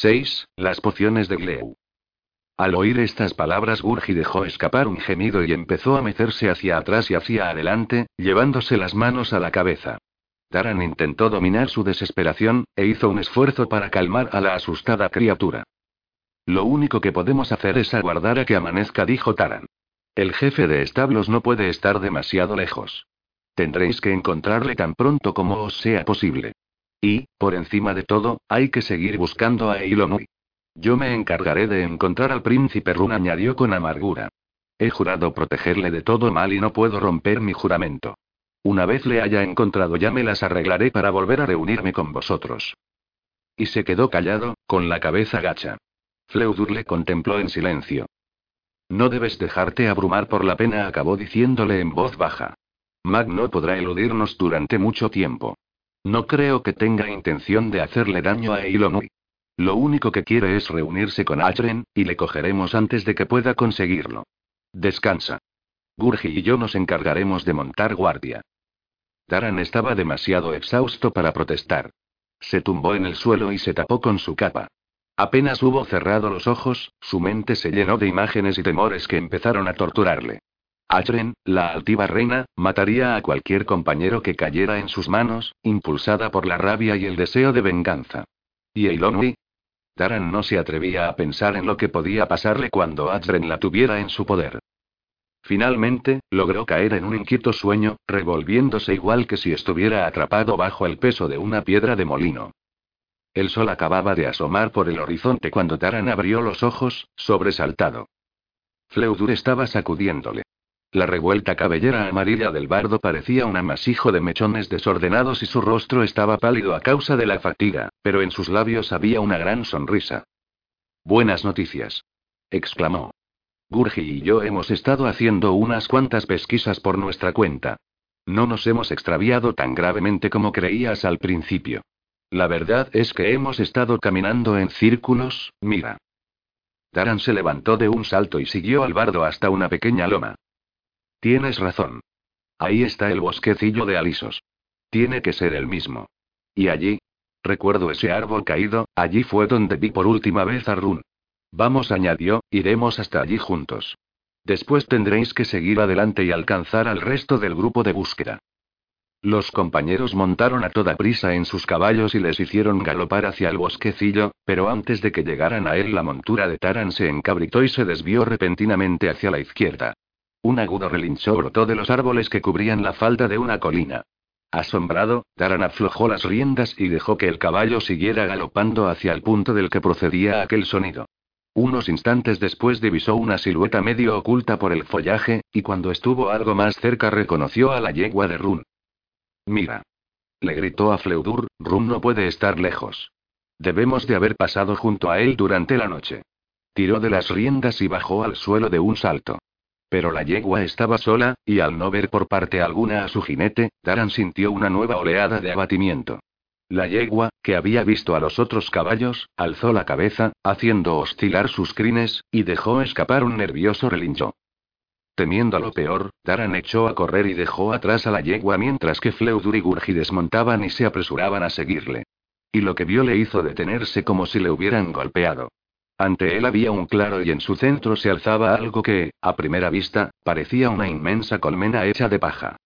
6. Las pociones de Gleu. Al oír estas palabras, Gurgi dejó escapar un gemido y empezó a mecerse hacia atrás y hacia adelante, llevándose las manos a la cabeza. Taran intentó dominar su desesperación, e hizo un esfuerzo para calmar a la asustada criatura. Lo único que podemos hacer es aguardar a que amanezca, dijo Taran. El jefe de establos no puede estar demasiado lejos. Tendréis que encontrarle tan pronto como os sea posible. Y, por encima de todo, hay que seguir buscando a Eilonui. Yo me encargaré de encontrar al príncipe Run, añadió con amargura. He jurado protegerle de todo mal y no puedo romper mi juramento. Una vez le haya encontrado ya me las arreglaré para volver a reunirme con vosotros. Y se quedó callado, con la cabeza gacha. Fleudur le contempló en silencio. No debes dejarte abrumar por la pena, acabó diciéndole en voz baja. Mag no podrá eludirnos durante mucho tiempo. No creo que tenga intención de hacerle daño a Eilonui. Lo único que quiere es reunirse con Achren, y le cogeremos antes de que pueda conseguirlo. Descansa. Gurgi y yo nos encargaremos de montar guardia. Taran estaba demasiado exhausto para protestar. Se tumbó en el suelo y se tapó con su capa. Apenas hubo cerrado los ojos, su mente se llenó de imágenes y temores que empezaron a torturarle. Achren, la altiva reina, mataría a cualquier compañero que cayera en sus manos, impulsada por la rabia y el deseo de venganza. ¿Y Eilonui? Taran no se atrevía a pensar en lo que podía pasarle cuando Adren la tuviera en su poder. Finalmente, logró caer en un inquieto sueño, revolviéndose igual que si estuviera atrapado bajo el peso de una piedra de molino. El sol acababa de asomar por el horizonte cuando Taran abrió los ojos, sobresaltado. Fleudur estaba sacudiéndole. La revuelta cabellera amarilla del bardo parecía un amasijo de mechones desordenados y su rostro estaba pálido a causa de la fatiga, pero en sus labios había una gran sonrisa. Buenas noticias. exclamó. Gurgi y yo hemos estado haciendo unas cuantas pesquisas por nuestra cuenta. No nos hemos extraviado tan gravemente como creías al principio. La verdad es que hemos estado caminando en círculos, mira. Taran se levantó de un salto y siguió al bardo hasta una pequeña loma. Tienes razón. Ahí está el bosquecillo de alisos. Tiene que ser el mismo. Y allí. Recuerdo ese árbol caído, allí fue donde vi por última vez a Run. Vamos, añadió, iremos hasta allí juntos. Después tendréis que seguir adelante y alcanzar al resto del grupo de búsqueda. Los compañeros montaron a toda prisa en sus caballos y les hicieron galopar hacia el bosquecillo, pero antes de que llegaran a él la montura de Taran se encabritó y se desvió repentinamente hacia la izquierda. Un agudo relincho brotó de los árboles que cubrían la falda de una colina. Asombrado, Taran aflojó las riendas y dejó que el caballo siguiera galopando hacia el punto del que procedía aquel sonido. Unos instantes después divisó una silueta medio oculta por el follaje, y cuando estuvo algo más cerca reconoció a la yegua de Run. Mira. Le gritó a Fleudur, Run no puede estar lejos. Debemos de haber pasado junto a él durante la noche. Tiró de las riendas y bajó al suelo de un salto. Pero la yegua estaba sola, y al no ver por parte alguna a su jinete, Taran sintió una nueva oleada de abatimiento. La yegua, que había visto a los otros caballos, alzó la cabeza, haciendo oscilar sus crines, y dejó escapar un nervioso relincho. Temiendo lo peor, Taran echó a correr y dejó atrás a la yegua mientras que Fleudur y Gurgi desmontaban y se apresuraban a seguirle. Y lo que vio le hizo detenerse como si le hubieran golpeado. Ante él había un claro y en su centro se alzaba algo que, a primera vista, parecía una inmensa colmena hecha de paja.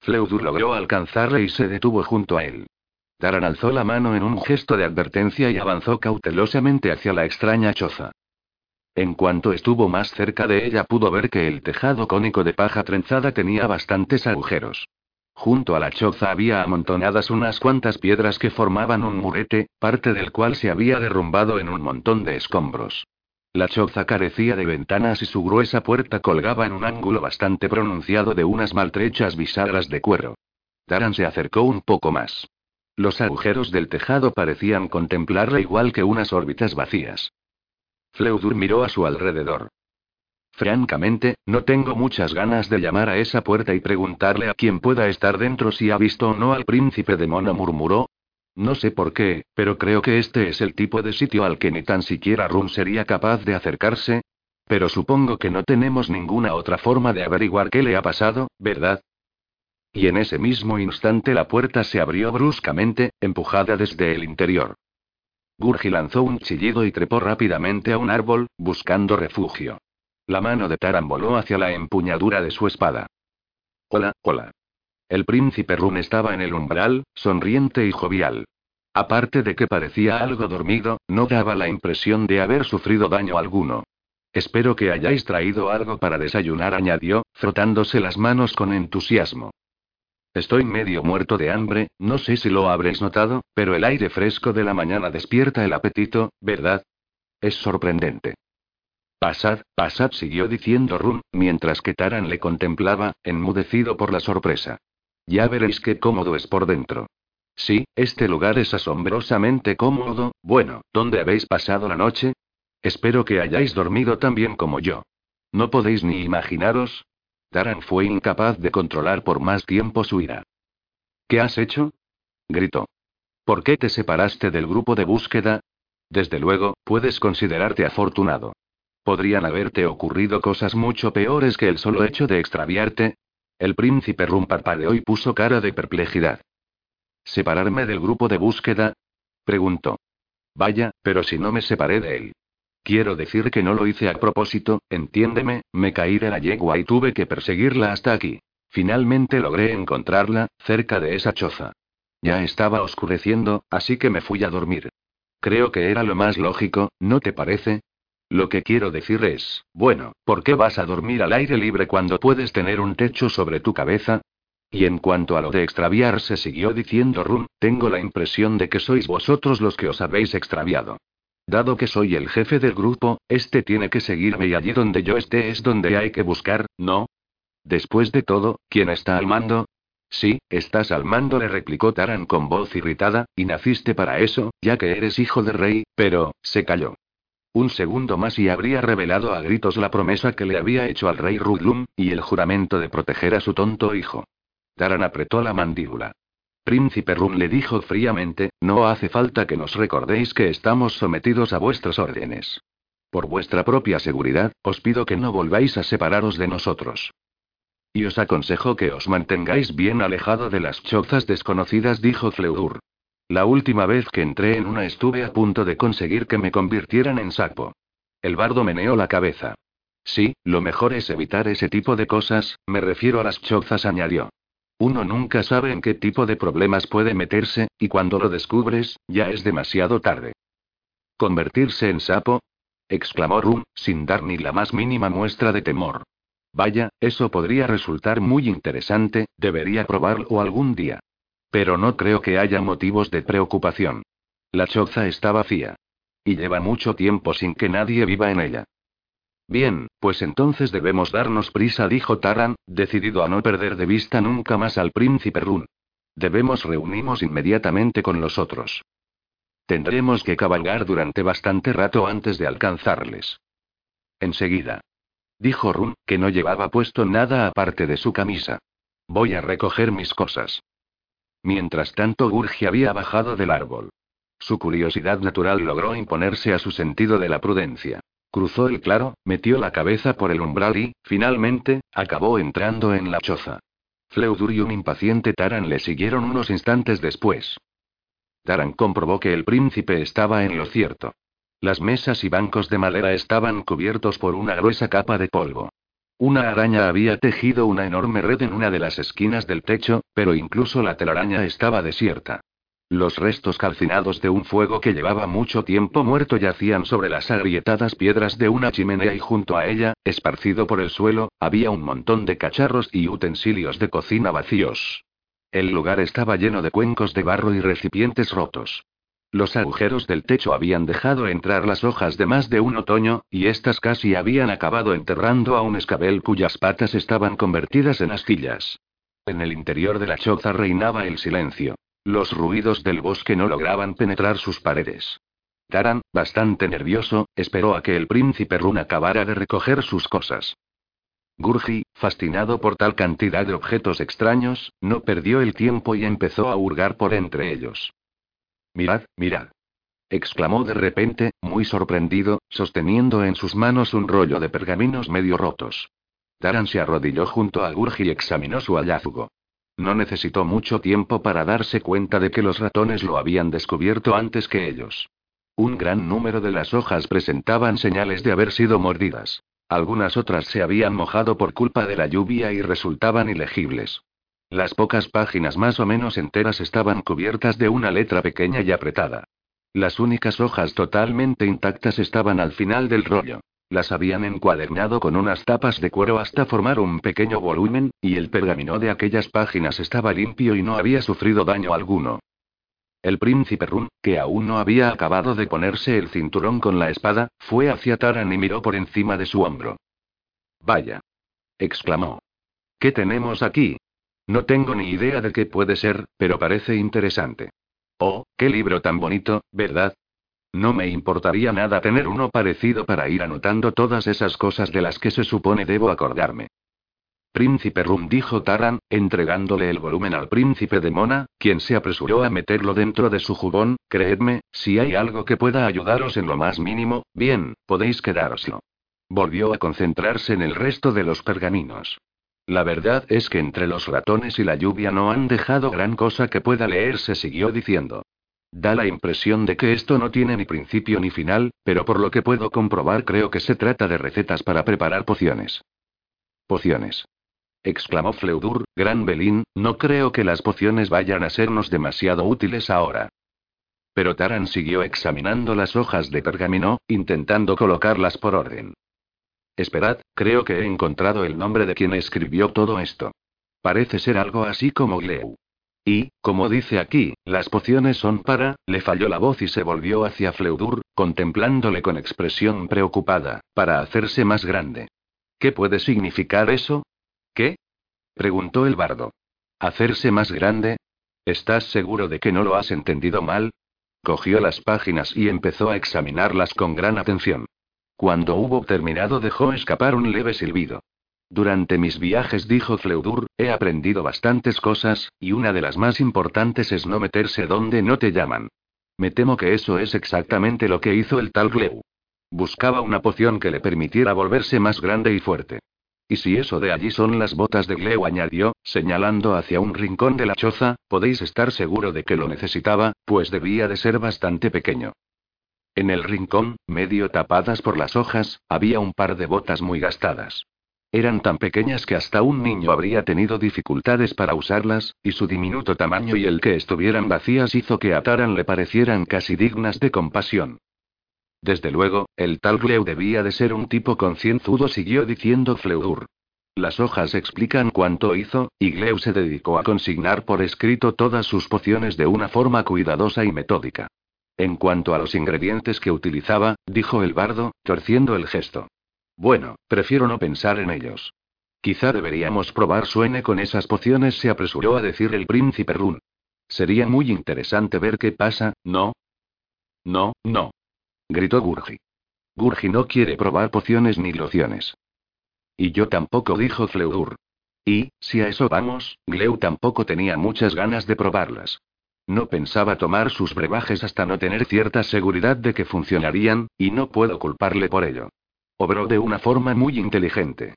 Fleudur logró alcanzarle y se detuvo junto a él. Taran alzó la mano en un gesto de advertencia y avanzó cautelosamente hacia la extraña choza. En cuanto estuvo más cerca de ella pudo ver que el tejado cónico de paja trenzada tenía bastantes agujeros. Junto a la choza había amontonadas unas cuantas piedras que formaban un murete, parte del cual se había derrumbado en un montón de escombros. La choza carecía de ventanas y su gruesa puerta colgaba en un ángulo bastante pronunciado de unas maltrechas bisagras de cuero. Taran se acercó un poco más. Los agujeros del tejado parecían contemplarle igual que unas órbitas vacías. Fleudur miró a su alrededor. Francamente, no tengo muchas ganas de llamar a esa puerta y preguntarle a quien pueda estar dentro si ha visto o no al príncipe de Mono, murmuró. No sé por qué, pero creo que este es el tipo de sitio al que ni tan siquiera Run sería capaz de acercarse. Pero supongo que no tenemos ninguna otra forma de averiguar qué le ha pasado, ¿verdad? Y en ese mismo instante la puerta se abrió bruscamente, empujada desde el interior. Gurgi lanzó un chillido y trepó rápidamente a un árbol, buscando refugio. La mano de Taran voló hacia la empuñadura de su espada. Hola, hola. El príncipe Run estaba en el umbral, sonriente y jovial. Aparte de que parecía algo dormido, no daba la impresión de haber sufrido daño alguno. Espero que hayáis traído algo para desayunar, añadió, frotándose las manos con entusiasmo. Estoy medio muerto de hambre, no sé si lo habréis notado, pero el aire fresco de la mañana despierta el apetito, ¿verdad? Es sorprendente. Pasad, pasad, siguió diciendo Run, mientras que Taran le contemplaba, enmudecido por la sorpresa. Ya veréis qué cómodo es por dentro. Sí, este lugar es asombrosamente cómodo. Bueno, ¿dónde habéis pasado la noche? Espero que hayáis dormido tan bien como yo. No podéis ni imaginaros. Taran fue incapaz de controlar por más tiempo su ira. ¿Qué has hecho? gritó. ¿Por qué te separaste del grupo de búsqueda? Desde luego, puedes considerarte afortunado. Podrían haberte ocurrido cosas mucho peores que el solo hecho de extraviarte. El príncipe Rum parpadeó y puso cara de perplejidad. ¿Separarme del grupo de búsqueda? preguntó. Vaya, pero si no me separé de él. Quiero decir que no lo hice a propósito, entiéndeme, me caí de la yegua y tuve que perseguirla hasta aquí. Finalmente logré encontrarla, cerca de esa choza. Ya estaba oscureciendo, así que me fui a dormir. Creo que era lo más lógico, ¿no te parece? Lo que quiero decir es, bueno, ¿por qué vas a dormir al aire libre cuando puedes tener un techo sobre tu cabeza? Y en cuanto a lo de extraviarse, siguió diciendo Run, tengo la impresión de que sois vosotros los que os habéis extraviado. Dado que soy el jefe del grupo, este tiene que seguirme y allí donde yo esté es donde hay que buscar, ¿no? Después de todo, ¿quién está al mando? Sí, estás al mando, le replicó Taran con voz irritada, y naciste para eso, ya que eres hijo de rey, pero, se calló. Un segundo más y habría revelado a gritos la promesa que le había hecho al rey Rudlum, y el juramento de proteger a su tonto hijo. Taran apretó la mandíbula. Príncipe Rum le dijo fríamente, no hace falta que nos recordéis que estamos sometidos a vuestras órdenes. Por vuestra propia seguridad, os pido que no volváis a separaros de nosotros. Y os aconsejo que os mantengáis bien alejado de las chozas desconocidas, dijo Fleur. La última vez que entré en una estuve a punto de conseguir que me convirtieran en sapo. El bardo meneó la cabeza. Sí, lo mejor es evitar ese tipo de cosas, me refiero a las chozas, añadió. Uno nunca sabe en qué tipo de problemas puede meterse, y cuando lo descubres, ya es demasiado tarde. ¿Convertirse en sapo? exclamó Rum, sin dar ni la más mínima muestra de temor. Vaya, eso podría resultar muy interesante, debería probarlo algún día. Pero no creo que haya motivos de preocupación. La choza está vacía. Y lleva mucho tiempo sin que nadie viva en ella. Bien, pues entonces debemos darnos prisa, dijo Taran, decidido a no perder de vista nunca más al príncipe Run. Debemos reunirnos inmediatamente con los otros. Tendremos que cabalgar durante bastante rato antes de alcanzarles. Enseguida. Dijo Run, que no llevaba puesto nada aparte de su camisa. Voy a recoger mis cosas. Mientras tanto, Gurgi había bajado del árbol. Su curiosidad natural logró imponerse a su sentido de la prudencia. Cruzó el claro, metió la cabeza por el umbral y, finalmente, acabó entrando en la choza. Fleudur y un impaciente Taran le siguieron unos instantes después. Taran comprobó que el príncipe estaba en lo cierto. Las mesas y bancos de madera estaban cubiertos por una gruesa capa de polvo. Una araña había tejido una enorme red en una de las esquinas del techo, pero incluso la telaraña estaba desierta. Los restos calcinados de un fuego que llevaba mucho tiempo muerto yacían sobre las agrietadas piedras de una chimenea y junto a ella, esparcido por el suelo, había un montón de cacharros y utensilios de cocina vacíos. El lugar estaba lleno de cuencos de barro y recipientes rotos. Los agujeros del techo habían dejado entrar las hojas de más de un otoño, y éstas casi habían acabado enterrando a un escabel cuyas patas estaban convertidas en astillas. En el interior de la choza reinaba el silencio. Los ruidos del bosque no lograban penetrar sus paredes. Taran, bastante nervioso, esperó a que el príncipe Run acabara de recoger sus cosas. Gurgi, fascinado por tal cantidad de objetos extraños, no perdió el tiempo y empezó a hurgar por entre ellos. Mirad, mirad. exclamó de repente, muy sorprendido, sosteniendo en sus manos un rollo de pergaminos medio rotos. Taran se arrodilló junto a Gurgi y examinó su hallazgo. No necesitó mucho tiempo para darse cuenta de que los ratones lo habían descubierto antes que ellos. Un gran número de las hojas presentaban señales de haber sido mordidas. Algunas otras se habían mojado por culpa de la lluvia y resultaban ilegibles. Las pocas páginas más o menos enteras estaban cubiertas de una letra pequeña y apretada. Las únicas hojas totalmente intactas estaban al final del rollo. Las habían encuadernado con unas tapas de cuero hasta formar un pequeño volumen, y el pergamino de aquellas páginas estaba limpio y no había sufrido daño alguno. El príncipe Run, que aún no había acabado de ponerse el cinturón con la espada, fue hacia Taran y miró por encima de su hombro. Vaya. exclamó. ¿Qué tenemos aquí? No tengo ni idea de qué puede ser, pero parece interesante. Oh, qué libro tan bonito, ¿verdad? No me importaría nada tener uno parecido para ir anotando todas esas cosas de las que se supone debo acordarme. Príncipe Rum dijo Taran, entregándole el volumen al príncipe de Mona, quien se apresuró a meterlo dentro de su jubón, creedme, si hay algo que pueda ayudaros en lo más mínimo, bien, podéis quedároslo. Volvió a concentrarse en el resto de los pergaminos. La verdad es que entre los ratones y la lluvia no han dejado gran cosa que pueda leerse, siguió diciendo. Da la impresión de que esto no tiene ni principio ni final, pero por lo que puedo comprobar creo que se trata de recetas para preparar pociones. Pociones. exclamó Fleudur, Gran Belín, no creo que las pociones vayan a sernos demasiado útiles ahora. Pero Taran siguió examinando las hojas de pergamino, intentando colocarlas por orden. Esperad, creo que he encontrado el nombre de quien escribió todo esto. Parece ser algo así como Gleu. Y, como dice aquí, las pociones son para, le falló la voz y se volvió hacia Fleudur, contemplándole con expresión preocupada, para hacerse más grande. ¿Qué puede significar eso? ¿Qué? preguntó el bardo. ¿Hacerse más grande? ¿Estás seguro de que no lo has entendido mal? Cogió las páginas y empezó a examinarlas con gran atención. Cuando hubo terminado dejó escapar un leve silbido. Durante mis viajes, dijo Fleudur, he aprendido bastantes cosas, y una de las más importantes es no meterse donde no te llaman. Me temo que eso es exactamente lo que hizo el tal Gleu. Buscaba una poción que le permitiera volverse más grande y fuerte. Y si eso de allí son las botas de Gleu, añadió, señalando hacia un rincón de la choza, podéis estar seguro de que lo necesitaba, pues debía de ser bastante pequeño. En el rincón, medio tapadas por las hojas, había un par de botas muy gastadas. Eran tan pequeñas que hasta un niño habría tenido dificultades para usarlas, y su diminuto tamaño y el que estuvieran vacías hizo que a Taran le parecieran casi dignas de compasión. Desde luego, el tal Gleu debía de ser un tipo concienzudo, siguió diciendo Fleur. Las hojas explican cuánto hizo, y Gleu se dedicó a consignar por escrito todas sus pociones de una forma cuidadosa y metódica. En cuanto a los ingredientes que utilizaba, dijo el bardo, torciendo el gesto. Bueno, prefiero no pensar en ellos. Quizá deberíamos probar suene con esas pociones, se apresuró a decir el príncipe Run. Sería muy interesante ver qué pasa, ¿no? No, no. Gritó Gurgi. Gurgi no quiere probar pociones ni lociones. Y yo tampoco, dijo Fleur. Y, si a eso vamos, Gleu tampoco tenía muchas ganas de probarlas. No pensaba tomar sus brebajes hasta no tener cierta seguridad de que funcionarían, y no puedo culparle por ello. Obró de una forma muy inteligente.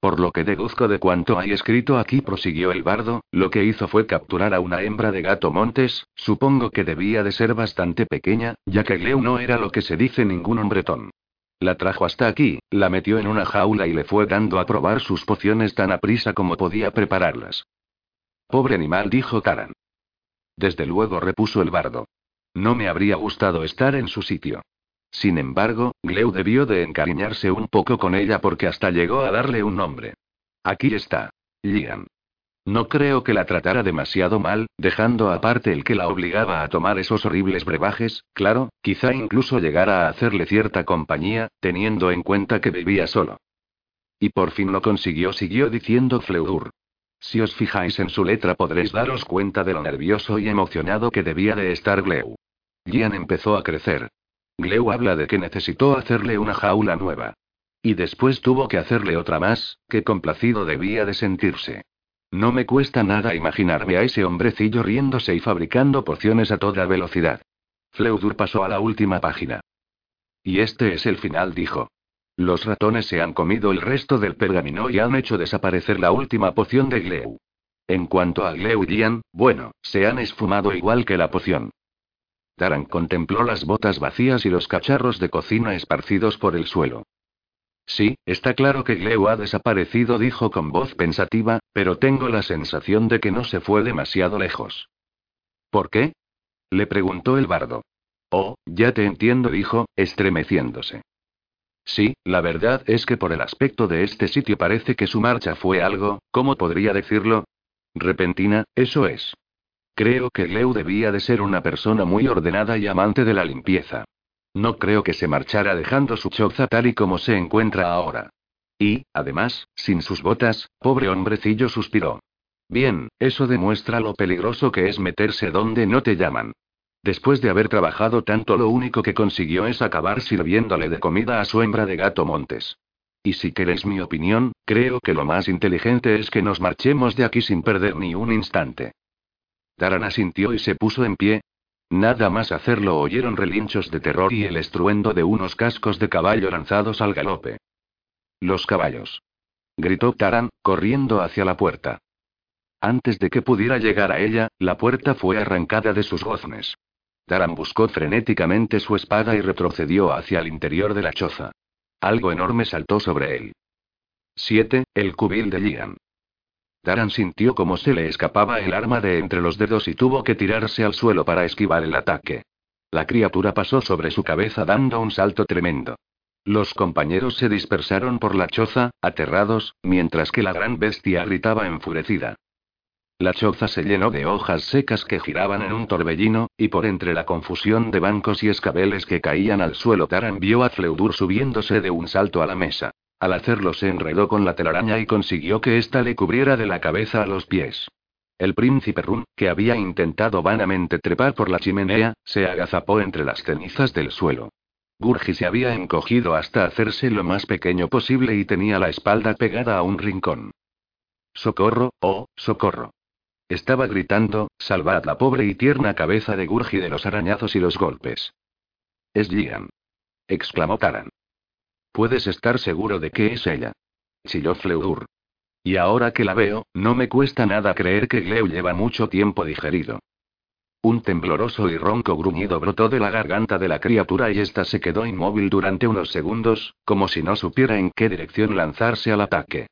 Por lo que deduzco de cuanto hay escrito aquí, prosiguió el bardo, lo que hizo fue capturar a una hembra de gato montes, supongo que debía de ser bastante pequeña, ya que Gleu no era lo que se dice ningún hombretón. La trajo hasta aquí, la metió en una jaula y le fue dando a probar sus pociones tan aprisa como podía prepararlas. Pobre animal, dijo Taran. Desde luego, repuso el bardo. No me habría gustado estar en su sitio. Sin embargo, Gleu debió de encariñarse un poco con ella porque hasta llegó a darle un nombre. Aquí está. Lian. No creo que la tratara demasiado mal, dejando aparte el que la obligaba a tomar esos horribles brebajes, claro, quizá incluso llegara a hacerle cierta compañía, teniendo en cuenta que vivía solo. Y por fin lo consiguió, siguió diciendo Fleur. Si os fijáis en su letra podréis daros cuenta de lo nervioso y emocionado que debía de estar Gleu. Gian empezó a crecer. Gleu habla de que necesitó hacerle una jaula nueva. Y después tuvo que hacerle otra más, que complacido debía de sentirse. No me cuesta nada imaginarme a ese hombrecillo riéndose y fabricando pociones a toda velocidad. Fleudur pasó a la última página. Y este es el final, dijo. Los ratones se han comido el resto del pergamino y han hecho desaparecer la última poción de Gleu. En cuanto a Gleu y Gian, bueno, se han esfumado igual que la poción. Taran contempló las botas vacías y los cacharros de cocina esparcidos por el suelo. Sí, está claro que Gleu ha desaparecido, dijo con voz pensativa, pero tengo la sensación de que no se fue demasiado lejos. ¿Por qué? le preguntó el bardo. Oh, ya te entiendo, dijo, estremeciéndose. Sí, la verdad es que por el aspecto de este sitio parece que su marcha fue algo, ¿cómo podría decirlo? Repentina, eso es. Creo que Gleu debía de ser una persona muy ordenada y amante de la limpieza. No creo que se marchara dejando su choza tal y como se encuentra ahora. Y, además, sin sus botas, pobre hombrecillo suspiró. Bien, eso demuestra lo peligroso que es meterse donde no te llaman. Después de haber trabajado tanto, lo único que consiguió es acabar sirviéndole de comida a su hembra de gato Montes. Y si queréis mi opinión, creo que lo más inteligente es que nos marchemos de aquí sin perder ni un instante. Taran asintió y se puso en pie. Nada más hacerlo oyeron relinchos de terror y el estruendo de unos cascos de caballo lanzados al galope. Los caballos. Gritó Taran, corriendo hacia la puerta. Antes de que pudiera llegar a ella, la puerta fue arrancada de sus goznes. Taran buscó frenéticamente su espada y retrocedió hacia el interior de la choza. Algo enorme saltó sobre él. 7. El cubil de Lian. Taran sintió como se le escapaba el arma de entre los dedos y tuvo que tirarse al suelo para esquivar el ataque. La criatura pasó sobre su cabeza dando un salto tremendo. Los compañeros se dispersaron por la choza, aterrados, mientras que la gran bestia gritaba enfurecida. La choza se llenó de hojas secas que giraban en un torbellino, y por entre la confusión de bancos y escabeles que caían al suelo Taran vio a Fleudur subiéndose de un salto a la mesa. Al hacerlo se enredó con la telaraña y consiguió que ésta le cubriera de la cabeza a los pies. El príncipe Run, que había intentado vanamente trepar por la chimenea, se agazapó entre las cenizas del suelo. Gurgi se había encogido hasta hacerse lo más pequeño posible y tenía la espalda pegada a un rincón. Socorro, oh, socorro. Estaba gritando, salvad la pobre y tierna cabeza de Gurgi de los arañazos y los golpes. Es Gian. exclamó Taran. Puedes estar seguro de que es ella. Chilló Fleur. Y ahora que la veo, no me cuesta nada creer que Gleu lleva mucho tiempo digerido. Un tembloroso y ronco gruñido brotó de la garganta de la criatura y ésta se quedó inmóvil durante unos segundos, como si no supiera en qué dirección lanzarse al ataque.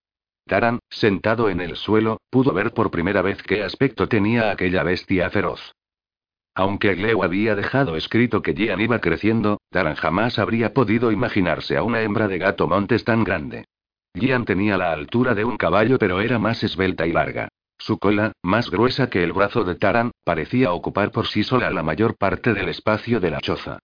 Taran, sentado en el suelo, pudo ver por primera vez qué aspecto tenía aquella bestia feroz. Aunque Gleu había dejado escrito que Gian iba creciendo, Taran jamás habría podido imaginarse a una hembra de gato montes tan grande. Gian tenía la altura de un caballo pero era más esbelta y larga. Su cola, más gruesa que el brazo de Taran, parecía ocupar por sí sola la mayor parte del espacio de la choza.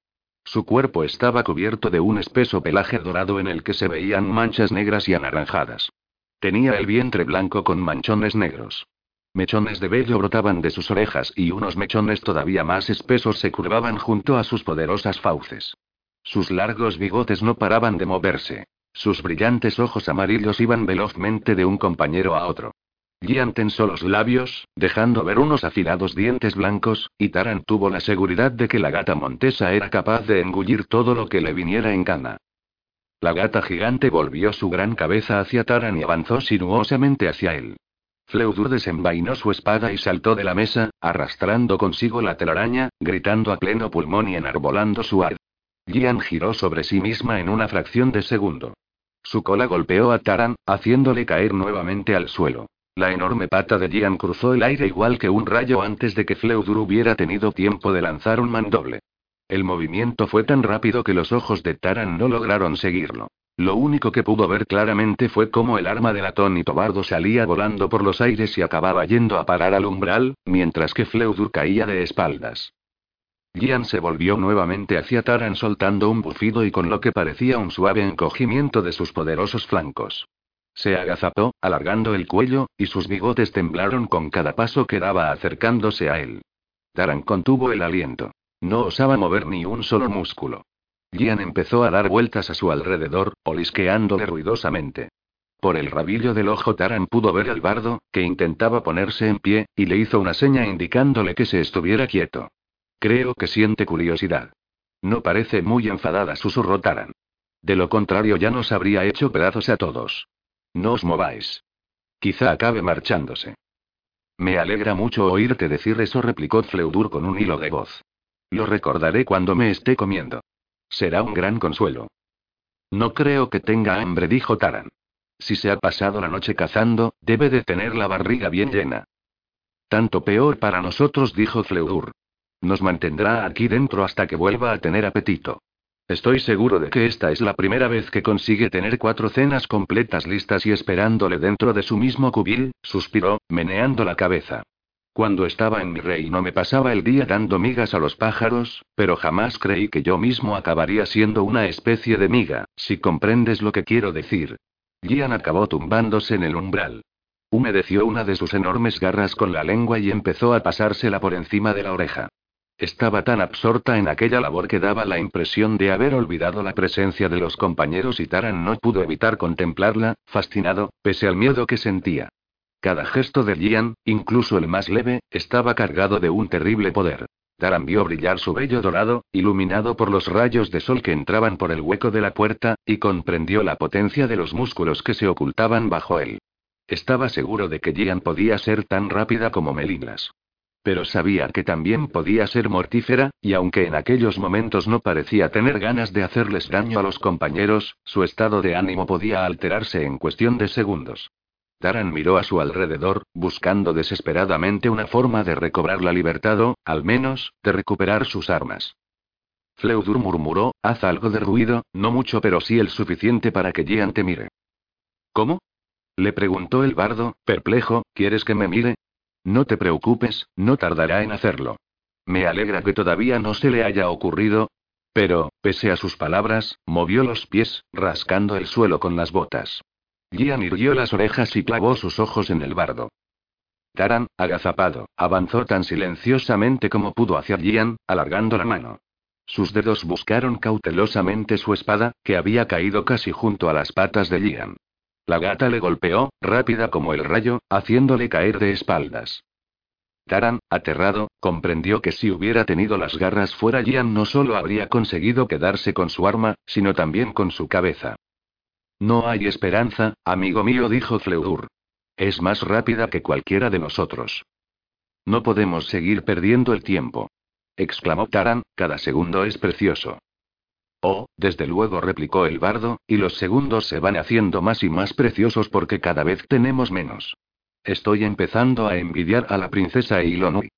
Su cuerpo estaba cubierto de un espeso pelaje dorado en el que se veían manchas negras y anaranjadas. Tenía el vientre blanco con manchones negros. Mechones de vello brotaban de sus orejas y unos mechones todavía más espesos se curvaban junto a sus poderosas fauces. Sus largos bigotes no paraban de moverse. Sus brillantes ojos amarillos iban velozmente de un compañero a otro. Gian tensó los labios, dejando ver unos afilados dientes blancos, y Taran tuvo la seguridad de que la gata montesa era capaz de engullir todo lo que le viniera en gana. La gata gigante volvió su gran cabeza hacia Taran y avanzó sinuosamente hacia él. Fleudur desenvainó su espada y saltó de la mesa, arrastrando consigo la telaraña, gritando a pleno pulmón y enarbolando su ar. Gian giró sobre sí misma en una fracción de segundo. Su cola golpeó a Taran, haciéndole caer nuevamente al suelo. La enorme pata de Gian cruzó el aire igual que un rayo antes de que Fleudur hubiera tenido tiempo de lanzar un mandoble. El movimiento fue tan rápido que los ojos de Taran no lograron seguirlo. Lo único que pudo ver claramente fue cómo el arma de latón y Tobardo salía volando por los aires y acababa yendo a parar al umbral, mientras que Fleudur caía de espaldas. Gian se volvió nuevamente hacia Taran soltando un bufido y con lo que parecía un suave encogimiento de sus poderosos flancos. Se agazapó, alargando el cuello, y sus bigotes temblaron con cada paso que daba acercándose a él. Taran contuvo el aliento. No osaba mover ni un solo músculo. Gian empezó a dar vueltas a su alrededor, olisqueándole ruidosamente. Por el rabillo del ojo Taran pudo ver al bardo, que intentaba ponerse en pie, y le hizo una seña indicándole que se estuviera quieto. Creo que siente curiosidad. No parece muy enfadada, susurró Taran. De lo contrario ya nos habría hecho pedazos a todos. No os mováis. Quizá acabe marchándose. Me alegra mucho oírte decir eso, replicó Fleudur con un hilo de voz. Lo recordaré cuando me esté comiendo. Será un gran consuelo. No creo que tenga hambre, dijo Taran. Si se ha pasado la noche cazando, debe de tener la barriga bien llena. Tanto peor para nosotros, dijo Fleur. Nos mantendrá aquí dentro hasta que vuelva a tener apetito. Estoy seguro de que esta es la primera vez que consigue tener cuatro cenas completas listas y esperándole dentro de su mismo cubil, suspiró, meneando la cabeza. Cuando estaba en mi reino me pasaba el día dando migas a los pájaros, pero jamás creí que yo mismo acabaría siendo una especie de miga, si comprendes lo que quiero decir. Gian acabó tumbándose en el umbral. Humedeció una de sus enormes garras con la lengua y empezó a pasársela por encima de la oreja. Estaba tan absorta en aquella labor que daba la impresión de haber olvidado la presencia de los compañeros y Taran no pudo evitar contemplarla, fascinado, pese al miedo que sentía. Cada gesto de Gian, incluso el más leve, estaba cargado de un terrible poder. Taran vio brillar su vello dorado, iluminado por los rayos de sol que entraban por el hueco de la puerta, y comprendió la potencia de los músculos que se ocultaban bajo él. Estaba seguro de que Gian podía ser tan rápida como Melindras. Pero sabía que también podía ser mortífera, y aunque en aquellos momentos no parecía tener ganas de hacerles daño a los compañeros, su estado de ánimo podía alterarse en cuestión de segundos. Taran miró a su alrededor, buscando desesperadamente una forma de recobrar la libertad o, al menos, de recuperar sus armas. Fleudur murmuró, haz algo de ruido, no mucho pero sí el suficiente para que Jean te mire. ¿Cómo? Le preguntó el bardo, perplejo, ¿quieres que me mire? No te preocupes, no tardará en hacerlo. Me alegra que todavía no se le haya ocurrido. Pero, pese a sus palabras, movió los pies, rascando el suelo con las botas. Gian irguió las orejas y clavó sus ojos en el bardo. Taran, agazapado, avanzó tan silenciosamente como pudo hacia Gian, alargando la mano. Sus dedos buscaron cautelosamente su espada, que había caído casi junto a las patas de Gian. La gata le golpeó, rápida como el rayo, haciéndole caer de espaldas. Taran, aterrado, comprendió que si hubiera tenido las garras fuera Gian no solo habría conseguido quedarse con su arma, sino también con su cabeza. No hay esperanza, amigo mío, dijo Fleur. Es más rápida que cualquiera de nosotros. No podemos seguir perdiendo el tiempo. exclamó Taran, cada segundo es precioso. Oh, desde luego, replicó el bardo, y los segundos se van haciendo más y más preciosos porque cada vez tenemos menos. Estoy empezando a envidiar a la princesa Ilonui.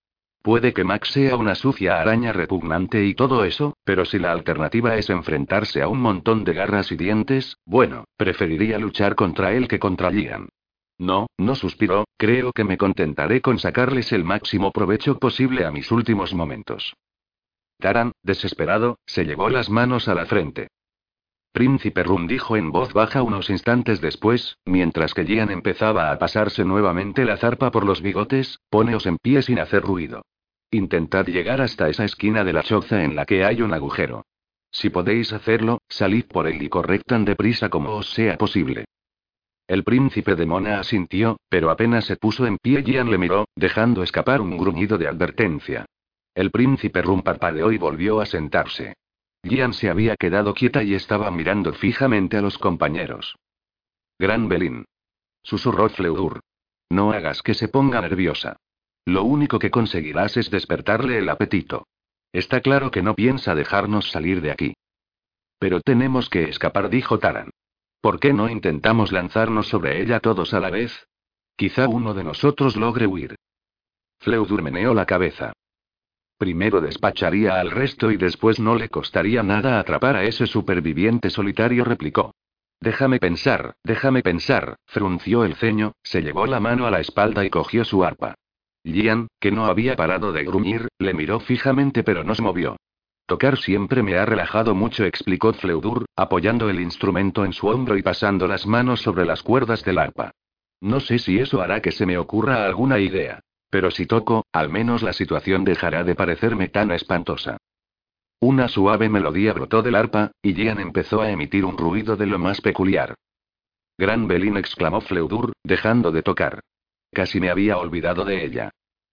Puede que Max sea una sucia araña repugnante y todo eso, pero si la alternativa es enfrentarse a un montón de garras y dientes, bueno, preferiría luchar contra él que contra Lian. No, no suspiró, creo que me contentaré con sacarles el máximo provecho posible a mis últimos momentos. Taran, desesperado, se llevó las manos a la frente. Príncipe Rum dijo en voz baja unos instantes después, mientras que Lian empezaba a pasarse nuevamente la zarpa por los bigotes, poneos en pie sin hacer ruido. Intentad llegar hasta esa esquina de la choza en la que hay un agujero. Si podéis hacerlo, salid por él y corred tan deprisa como os sea posible. El príncipe de Mona asintió, pero apenas se puso en pie, Gian le miró, dejando escapar un gruñido de advertencia. El príncipe Rum parpadeó y volvió a sentarse. Gian se había quedado quieta y estaba mirando fijamente a los compañeros. Gran Belín. Susurró Fleur. No hagas que se ponga nerviosa. Lo único que conseguirás es despertarle el apetito. Está claro que no piensa dejarnos salir de aquí. Pero tenemos que escapar, dijo Taran. ¿Por qué no intentamos lanzarnos sobre ella todos a la vez? Quizá uno de nosotros logre huir. Fleudur meneó la cabeza. Primero despacharía al resto y después no le costaría nada atrapar a ese superviviente solitario, replicó. Déjame pensar, déjame pensar, frunció el ceño, se llevó la mano a la espalda y cogió su arpa. Lian, que no había parado de gruñir, le miró fijamente pero no se movió. Tocar siempre me ha relajado mucho, explicó Fleudur, apoyando el instrumento en su hombro y pasando las manos sobre las cuerdas del arpa. No sé si eso hará que se me ocurra alguna idea. Pero si toco, al menos la situación dejará de parecerme tan espantosa. Una suave melodía brotó del arpa, y Gian empezó a emitir un ruido de lo más peculiar. Gran Belín exclamó Fleudur, dejando de tocar. Casi me había olvidado de ella.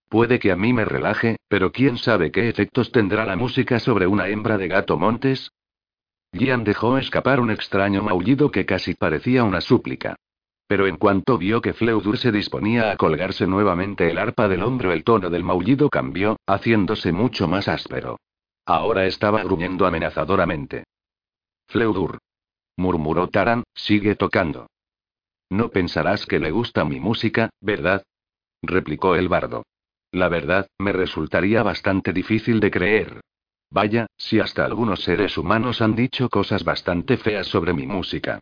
Puede que a mí me relaje, pero quién sabe qué efectos tendrá la música sobre una hembra de gato montes. Gian dejó escapar un extraño maullido que casi parecía una súplica. Pero en cuanto vio que Fleudur se disponía a colgarse nuevamente el arpa del hombro, el tono del maullido cambió, haciéndose mucho más áspero. Ahora estaba gruñendo amenazadoramente. Fleudur. murmuró Taran, sigue tocando. No pensarás que le gusta mi música, ¿verdad? replicó el bardo. La verdad, me resultaría bastante difícil de creer. Vaya, si hasta algunos seres humanos han dicho cosas bastante feas sobre mi música.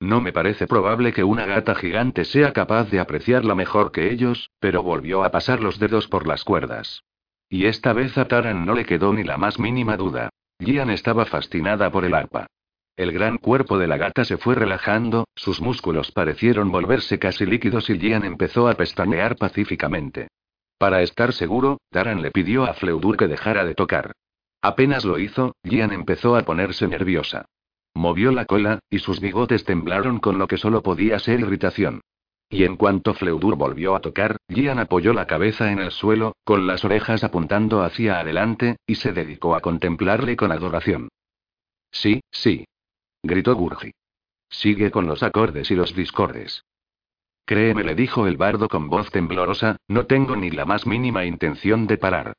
No me parece probable que una gata gigante sea capaz de apreciarla mejor que ellos, pero volvió a pasar los dedos por las cuerdas. Y esta vez a Taran no le quedó ni la más mínima duda. Gian estaba fascinada por el arpa. El gran cuerpo de la gata se fue relajando, sus músculos parecieron volverse casi líquidos y Gian empezó a pestañear pacíficamente. Para estar seguro, Taran le pidió a Fleudur que dejara de tocar. Apenas lo hizo, Gian empezó a ponerse nerviosa. Movió la cola, y sus bigotes temblaron con lo que solo podía ser irritación. Y en cuanto Fleudur volvió a tocar, Gian apoyó la cabeza en el suelo, con las orejas apuntando hacia adelante, y se dedicó a contemplarle con adoración. Sí, sí. Gritó Gurgi. Sigue con los acordes y los discordes. Créeme, le dijo el bardo con voz temblorosa, no tengo ni la más mínima intención de parar.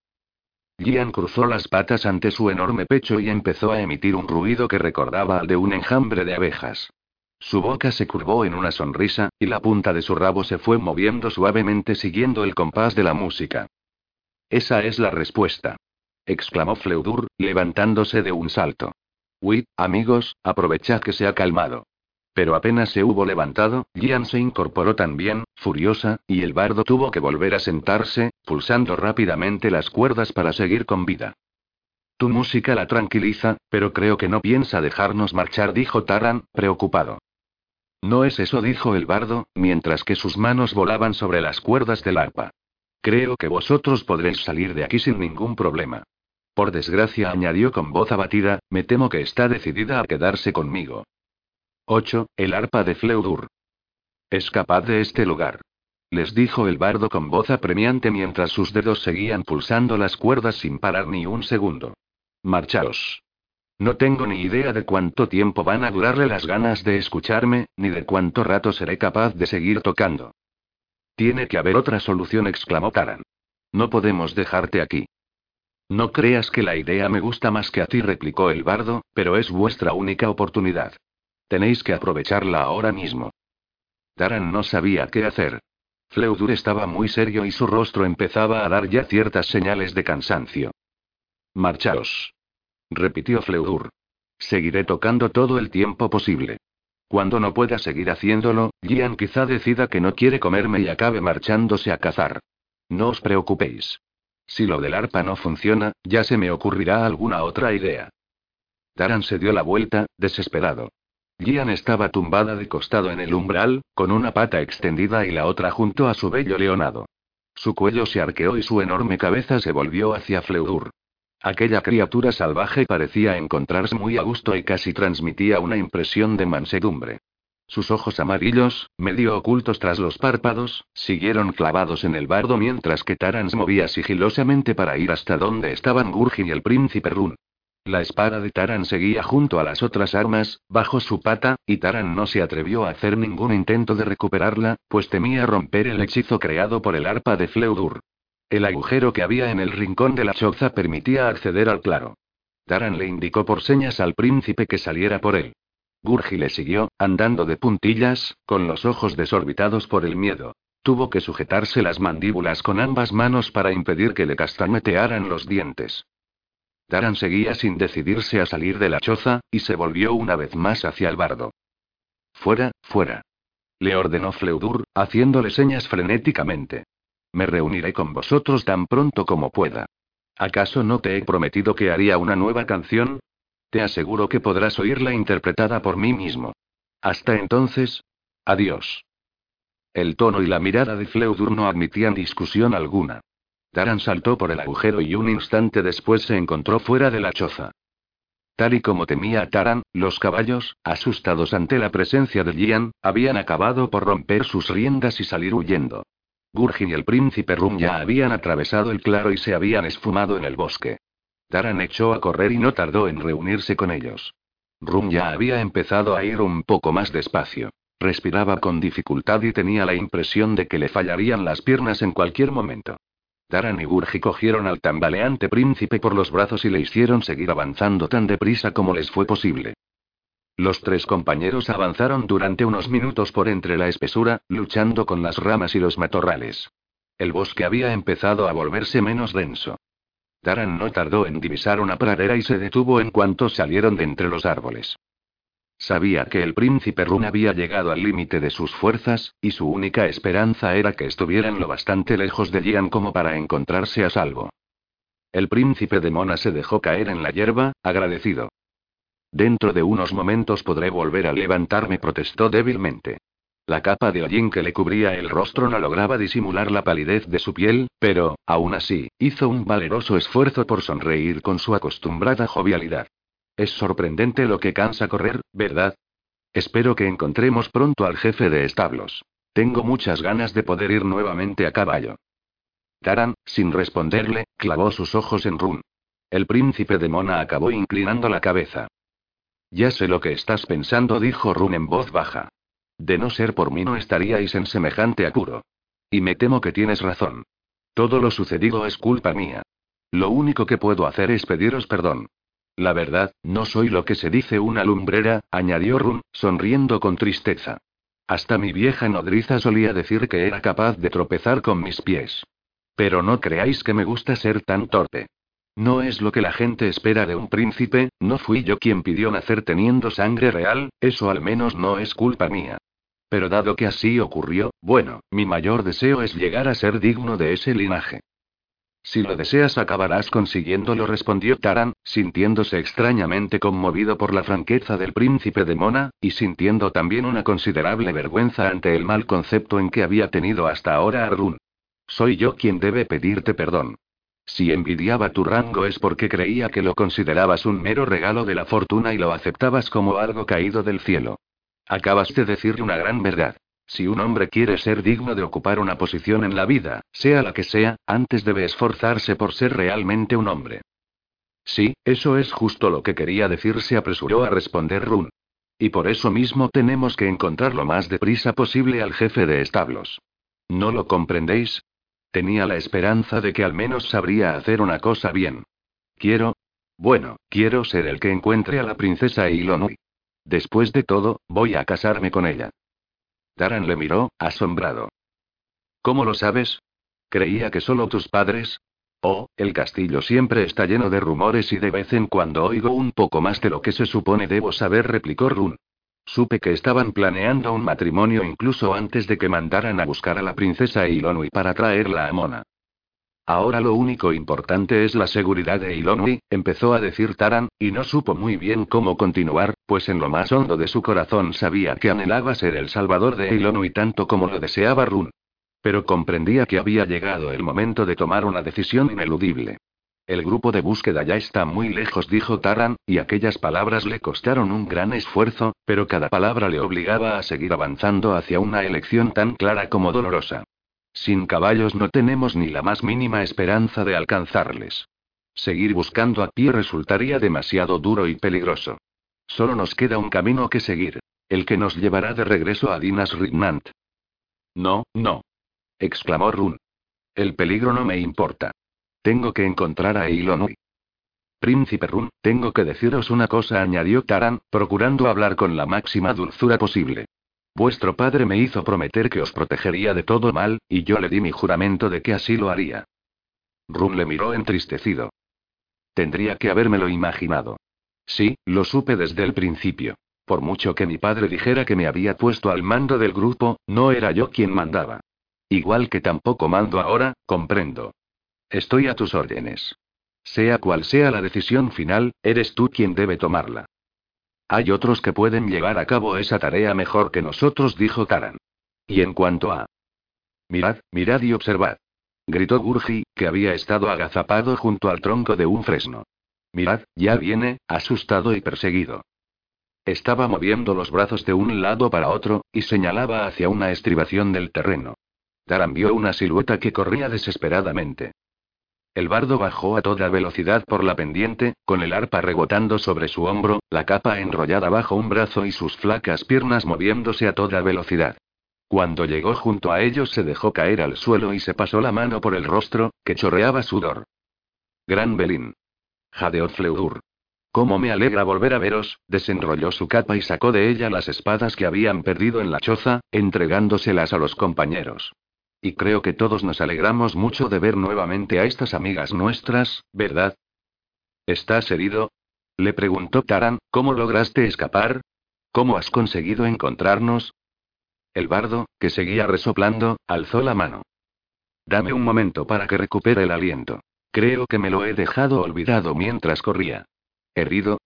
Gian cruzó las patas ante su enorme pecho y empezó a emitir un ruido que recordaba al de un enjambre de abejas. Su boca se curvó en una sonrisa, y la punta de su rabo se fue moviendo suavemente siguiendo el compás de la música. Esa es la respuesta. exclamó Fleudur, levantándose de un salto. Uy, amigos, aprovechad que se ha calmado. Pero apenas se hubo levantado, Gian se incorporó también, furiosa, y el bardo tuvo que volver a sentarse, pulsando rápidamente las cuerdas para seguir con vida. Tu música la tranquiliza, pero creo que no piensa dejarnos marchar, dijo Taran, preocupado. No es eso, dijo el bardo, mientras que sus manos volaban sobre las cuerdas del arpa. Creo que vosotros podréis salir de aquí sin ningún problema. Por desgracia, añadió con voz abatida, me temo que está decidida a quedarse conmigo. 8. El arpa de Fleudur. Escapad de este lugar. Les dijo el bardo con voz apremiante mientras sus dedos seguían pulsando las cuerdas sin parar ni un segundo. Marchaos. No tengo ni idea de cuánto tiempo van a durarle las ganas de escucharme, ni de cuánto rato seré capaz de seguir tocando. Tiene que haber otra solución, exclamó Taran. No podemos dejarte aquí. No creas que la idea me gusta más que a ti, replicó el bardo, pero es vuestra única oportunidad. Tenéis que aprovecharla ahora mismo. Taran no sabía qué hacer. Fleudur estaba muy serio y su rostro empezaba a dar ya ciertas señales de cansancio. Marchaos. Repitió Fleudur. Seguiré tocando todo el tiempo posible. Cuando no pueda seguir haciéndolo, Gian quizá decida que no quiere comerme y acabe marchándose a cazar. No os preocupéis. Si lo del arpa no funciona, ya se me ocurrirá alguna otra idea. Taran se dio la vuelta, desesperado. Gian estaba tumbada de costado en el umbral, con una pata extendida y la otra junto a su bello leonado. Su cuello se arqueó y su enorme cabeza se volvió hacia Fleudur. Aquella criatura salvaje parecía encontrarse muy a gusto y casi transmitía una impresión de mansedumbre. Sus ojos amarillos, medio ocultos tras los párpados, siguieron clavados en el bardo mientras que Taran se movía sigilosamente para ir hasta donde estaban Gurgin y el príncipe Run. La espada de Taran seguía junto a las otras armas, bajo su pata, y Taran no se atrevió a hacer ningún intento de recuperarla, pues temía romper el hechizo creado por el arpa de Fleudur. El agujero que había en el rincón de la choza permitía acceder al claro. Taran le indicó por señas al príncipe que saliera por él. Gurgi le siguió, andando de puntillas, con los ojos desorbitados por el miedo. Tuvo que sujetarse las mandíbulas con ambas manos para impedir que le castañetearan los dientes. Taran seguía sin decidirse a salir de la choza, y se volvió una vez más hacia el bardo. Fuera, fuera. Le ordenó Fleudur, haciéndole señas frenéticamente. Me reuniré con vosotros tan pronto como pueda. ¿Acaso no te he prometido que haría una nueva canción? Te aseguro que podrás oírla interpretada por mí mismo. Hasta entonces. Adiós. El tono y la mirada de Fleudur no admitían discusión alguna. Taran saltó por el agujero y un instante después se encontró fuera de la choza. Tal y como temía Taran, los caballos, asustados ante la presencia de Gian, habían acabado por romper sus riendas y salir huyendo. Gurgin y el príncipe Rum ya habían atravesado el claro y se habían esfumado en el bosque. Taran echó a correr y no tardó en reunirse con ellos. Rum ya había empezado a ir un poco más despacio. Respiraba con dificultad y tenía la impresión de que le fallarían las piernas en cualquier momento. Taran y Gurgi cogieron al tambaleante príncipe por los brazos y le hicieron seguir avanzando tan deprisa como les fue posible. Los tres compañeros avanzaron durante unos minutos por entre la espesura, luchando con las ramas y los matorrales. El bosque había empezado a volverse menos denso. Taran no tardó en divisar una pradera y se detuvo en cuanto salieron de entre los árboles. Sabía que el príncipe Run había llegado al límite de sus fuerzas, y su única esperanza era que estuvieran lo bastante lejos de Jian como para encontrarse a salvo. El príncipe de Mona se dejó caer en la hierba, agradecido. Dentro de unos momentos podré volver a levantarme, protestó débilmente. La capa de hollín que le cubría el rostro no lograba disimular la palidez de su piel, pero, aún así, hizo un valeroso esfuerzo por sonreír con su acostumbrada jovialidad. Es sorprendente lo que cansa correr, ¿verdad? Espero que encontremos pronto al jefe de establos. Tengo muchas ganas de poder ir nuevamente a caballo. Taran, sin responderle, clavó sus ojos en Run. El príncipe de Mona acabó inclinando la cabeza. Ya sé lo que estás pensando, dijo Run en voz baja. De no ser por mí no estaríais en semejante apuro. Y me temo que tienes razón. Todo lo sucedido es culpa mía. Lo único que puedo hacer es pediros perdón. La verdad, no soy lo que se dice una lumbrera, añadió Run, sonriendo con tristeza. Hasta mi vieja nodriza solía decir que era capaz de tropezar con mis pies. Pero no creáis que me gusta ser tan torpe. No es lo que la gente espera de un príncipe, no fui yo quien pidió nacer teniendo sangre real, eso al menos no es culpa mía. Pero dado que así ocurrió, bueno, mi mayor deseo es llegar a ser digno de ese linaje. Si lo deseas acabarás consiguiéndolo, respondió Taran, sintiéndose extrañamente conmovido por la franqueza del príncipe de Mona, y sintiendo también una considerable vergüenza ante el mal concepto en que había tenido hasta ahora a Run. Soy yo quien debe pedirte perdón. Si envidiaba tu rango es porque creía que lo considerabas un mero regalo de la fortuna y lo aceptabas como algo caído del cielo. Acabas de decir una gran verdad. Si un hombre quiere ser digno de ocupar una posición en la vida, sea la que sea, antes debe esforzarse por ser realmente un hombre. Sí, eso es justo lo que quería decir, se apresuró a responder Run. Y por eso mismo tenemos que encontrar lo más deprisa posible al jefe de establos. ¿No lo comprendéis? Tenía la esperanza de que al menos sabría hacer una cosa bien. Quiero. Bueno, quiero ser el que encuentre a la princesa Ilonui. Después de todo, voy a casarme con ella. Taran le miró, asombrado. ¿Cómo lo sabes? Creía que solo tus padres. Oh, el castillo siempre está lleno de rumores y de vez en cuando oigo un poco más de lo que se supone debo saber, replicó Run. Supe que estaban planeando un matrimonio incluso antes de que mandaran a buscar a la princesa Ilonui para traerla a Mona. Ahora lo único importante es la seguridad de Ilonui, empezó a decir Taran, y no supo muy bien cómo continuar, pues en lo más hondo de su corazón sabía que anhelaba ser el salvador de Ilonui tanto como lo deseaba Run. Pero comprendía que había llegado el momento de tomar una decisión ineludible. El grupo de búsqueda ya está muy lejos, dijo Taran, y aquellas palabras le costaron un gran esfuerzo, pero cada palabra le obligaba a seguir avanzando hacia una elección tan clara como dolorosa. Sin caballos no tenemos ni la más mínima esperanza de alcanzarles. Seguir buscando a pie resultaría demasiado duro y peligroso. Solo nos queda un camino que seguir. El que nos llevará de regreso a Dinas Rignant. No, no. exclamó Run. El peligro no me importa. Tengo que encontrar a Ilonui. Príncipe Run, tengo que deciros una cosa, añadió Taran, procurando hablar con la máxima dulzura posible. Vuestro padre me hizo prometer que os protegería de todo mal, y yo le di mi juramento de que así lo haría. Run le miró entristecido. Tendría que habérmelo imaginado. Sí, lo supe desde el principio. Por mucho que mi padre dijera que me había puesto al mando del grupo, no era yo quien mandaba. Igual que tampoco mando ahora, comprendo. Estoy a tus órdenes. Sea cual sea la decisión final, eres tú quien debe tomarla. Hay otros que pueden llevar a cabo esa tarea mejor que nosotros, dijo Taran. Y en cuanto a... Mirad, mirad y observad. Gritó Gurgi, que había estado agazapado junto al tronco de un fresno. Mirad, ya viene, asustado y perseguido. Estaba moviendo los brazos de un lado para otro, y señalaba hacia una estribación del terreno. Taran vio una silueta que corría desesperadamente. El bardo bajó a toda velocidad por la pendiente, con el arpa rebotando sobre su hombro, la capa enrollada bajo un brazo y sus flacas piernas moviéndose a toda velocidad. Cuando llegó junto a ellos se dejó caer al suelo y se pasó la mano por el rostro, que chorreaba sudor. Gran Belín. Jadeó Fleudur. Cómo me alegra volver a veros, desenrolló su capa y sacó de ella las espadas que habían perdido en la choza, entregándoselas a los compañeros. Y creo que todos nos alegramos mucho de ver nuevamente a estas amigas nuestras, ¿verdad? ¿Estás herido? Le preguntó Taran, ¿cómo lograste escapar? ¿Cómo has conseguido encontrarnos? El bardo, que seguía resoplando, alzó la mano. Dame un momento para que recupere el aliento. Creo que me lo he dejado olvidado mientras corría. ¿Herido?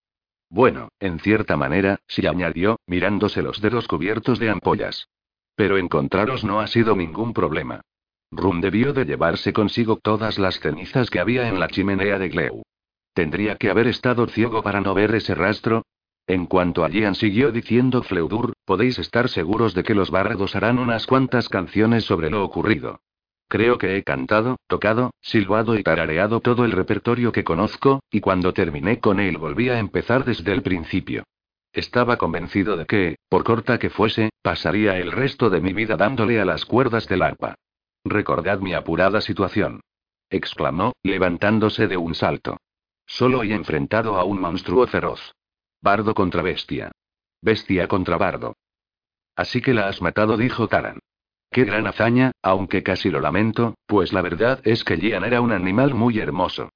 Bueno, en cierta manera, sí añadió, mirándose los dedos cubiertos de ampollas. Pero encontraros no ha sido ningún problema. Rum debió de llevarse consigo todas las cenizas que había en la chimenea de Gleu. Tendría que haber estado ciego para no ver ese rastro. En cuanto a Gian siguió diciendo Fleudur, podéis estar seguros de que los bardos harán unas cuantas canciones sobre lo ocurrido. Creo que he cantado, tocado, silbado y tarareado todo el repertorio que conozco, y cuando terminé con él volví a empezar desde el principio. Estaba convencido de que, por corta que fuese, pasaría el resto de mi vida dándole a las cuerdas del arpa. Recordad mi apurada situación. exclamó, levantándose de un salto. Solo y enfrentado a un monstruo feroz. Bardo contra bestia. Bestia contra bardo. Así que la has matado, dijo Taran. Qué gran hazaña, aunque casi lo lamento, pues la verdad es que Gian era un animal muy hermoso.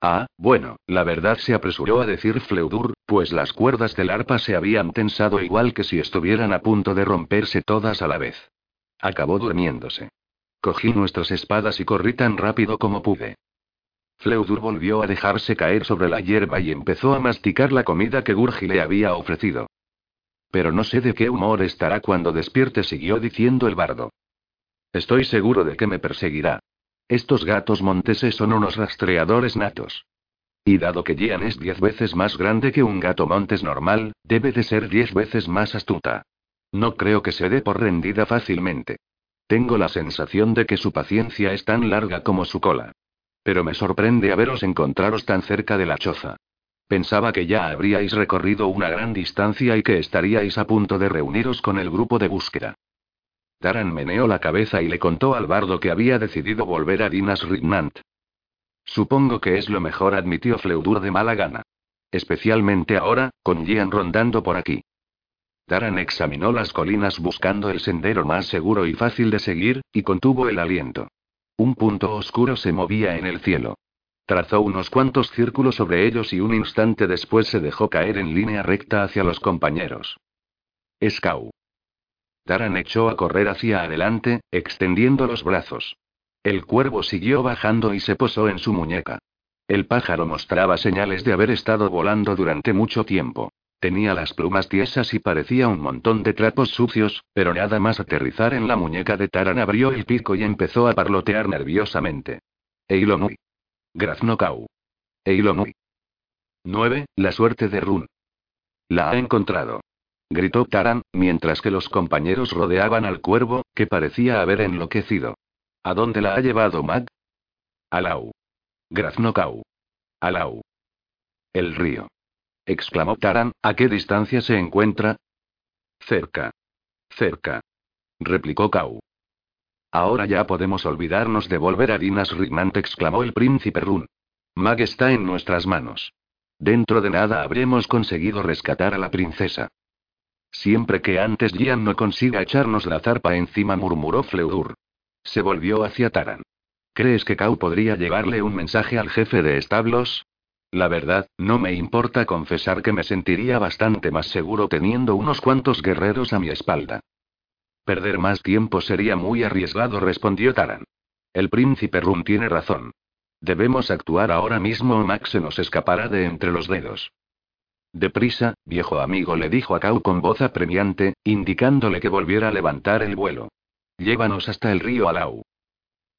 Ah, bueno, la verdad se apresuró a decir Fleudur, pues las cuerdas del arpa se habían tensado igual que si estuvieran a punto de romperse todas a la vez. Acabó durmiéndose. Cogí nuestras espadas y corrí tan rápido como pude. Fleudur volvió a dejarse caer sobre la hierba y empezó a masticar la comida que Gurgi le había ofrecido. Pero no sé de qué humor estará cuando despierte, siguió diciendo el bardo. Estoy seguro de que me perseguirá. Estos gatos monteses son unos rastreadores natos. Y dado que Gian es diez veces más grande que un gato montes normal, debe de ser diez veces más astuta. No creo que se dé por rendida fácilmente. Tengo la sensación de que su paciencia es tan larga como su cola. Pero me sorprende haberos encontraros tan cerca de la choza. Pensaba que ya habríais recorrido una gran distancia y que estaríais a punto de reuniros con el grupo de búsqueda. Taran meneó la cabeza y le contó al bardo que había decidido volver a Dinas Rignant. Supongo que es lo mejor, admitió Fleudur de mala gana. Especialmente ahora, con Gian rondando por aquí. Taran examinó las colinas buscando el sendero más seguro y fácil de seguir, y contuvo el aliento. Un punto oscuro se movía en el cielo. Trazó unos cuantos círculos sobre ellos y un instante después se dejó caer en línea recta hacia los compañeros. Escau. Taran echó a correr hacia adelante, extendiendo los brazos. El cuervo siguió bajando y se posó en su muñeca. El pájaro mostraba señales de haber estado volando durante mucho tiempo. Tenía las plumas tiesas y parecía un montón de trapos sucios, pero nada más aterrizar en la muñeca de Taran abrió el pico y empezó a parlotear nerviosamente. Eilonui. Graznokau. Eilonui. 9. La suerte de Run. La ha encontrado. Gritó Taran, mientras que los compañeros rodeaban al cuervo, que parecía haber enloquecido. ¿A dónde la ha llevado Mag? Alau. Graznokau. Alau. El río. Exclamó Taran, ¿a qué distancia se encuentra? Cerca. Cerca. Replicó Kau. Ahora ya podemos olvidarnos de volver a Dinas Rignant, exclamó el príncipe Run. Mag está en nuestras manos. Dentro de nada habremos conseguido rescatar a la princesa. Siempre que antes Gian no consiga echarnos la zarpa encima, murmuró Fleur. Se volvió hacia Taran. ¿Crees que Kau podría llevarle un mensaje al jefe de establos? La verdad, no me importa confesar que me sentiría bastante más seguro teniendo unos cuantos guerreros a mi espalda. Perder más tiempo sería muy arriesgado, respondió Taran. El príncipe Rum tiene razón. Debemos actuar ahora mismo o Max se nos escapará de entre los dedos. Deprisa, viejo amigo, le dijo a Kau con voz apremiante, indicándole que volviera a levantar el vuelo. Llévanos hasta el río Alau.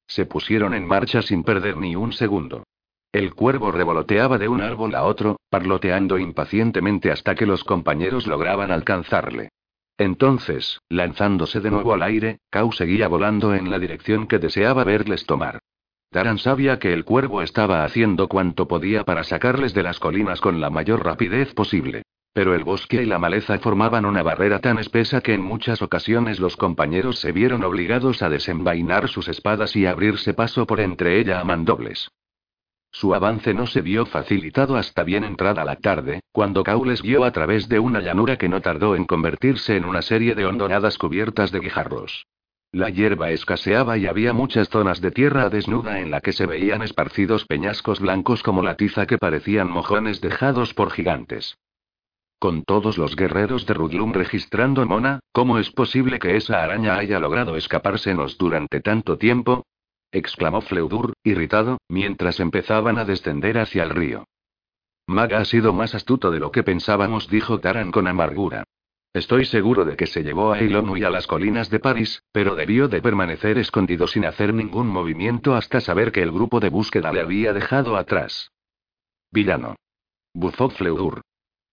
Se pusieron en marcha sin perder ni un segundo. El cuervo revoloteaba de un árbol a otro, parloteando impacientemente hasta que los compañeros lograban alcanzarle. Entonces, lanzándose de nuevo al aire, Kau seguía volando en la dirección que deseaba verles tomar. Taran sabía que el cuervo estaba haciendo cuanto podía para sacarles de las colinas con la mayor rapidez posible. Pero el bosque y la maleza formaban una barrera tan espesa que en muchas ocasiones los compañeros se vieron obligados a desenvainar sus espadas y abrirse paso por entre ella a mandobles. Su avance no se vio facilitado hasta bien entrada la tarde, cuando Kau les guió a través de una llanura que no tardó en convertirse en una serie de hondonadas cubiertas de guijarros. La hierba escaseaba y había muchas zonas de tierra desnuda en la que se veían esparcidos peñascos blancos como la tiza que parecían mojones dejados por gigantes. Con todos los guerreros de Rudlum registrando Mona, ¿cómo es posible que esa araña haya logrado escapársenos durante tanto tiempo? exclamó Fleudur, irritado, mientras empezaban a descender hacia el río. Maga ha sido más astuto de lo que pensábamos, dijo Taran con amargura. Estoy seguro de que se llevó a Eilonu y a las colinas de París, pero debió de permanecer escondido sin hacer ningún movimiento hasta saber que el grupo de búsqueda le había dejado atrás. Villano. Bufó Fleudur.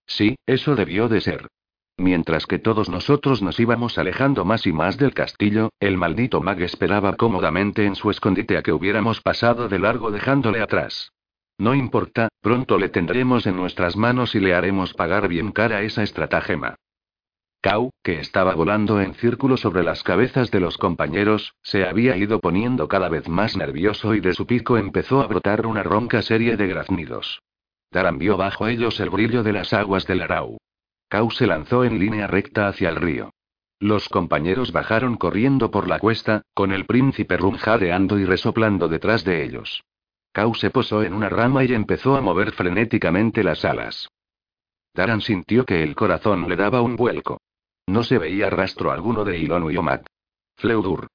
Sí, eso debió de ser. Mientras que todos nosotros nos íbamos alejando más y más del castillo, el maldito mag esperaba cómodamente en su escondite a que hubiéramos pasado de largo dejándole atrás. No importa, pronto le tendremos en nuestras manos y le haremos pagar bien cara esa estratagema. Kau, que estaba volando en círculo sobre las cabezas de los compañeros, se había ido poniendo cada vez más nervioso y de su pico empezó a brotar una ronca serie de graznidos. Taran vio bajo ellos el brillo de las aguas del Arau. Kau se lanzó en línea recta hacia el río. Los compañeros bajaron corriendo por la cuesta, con el príncipe Rum jadeando y resoplando detrás de ellos. Kau se posó en una rama y empezó a mover frenéticamente las alas. Taran sintió que el corazón le daba un vuelco. No se veía rastro alguno de Ilonu y. Fleudur.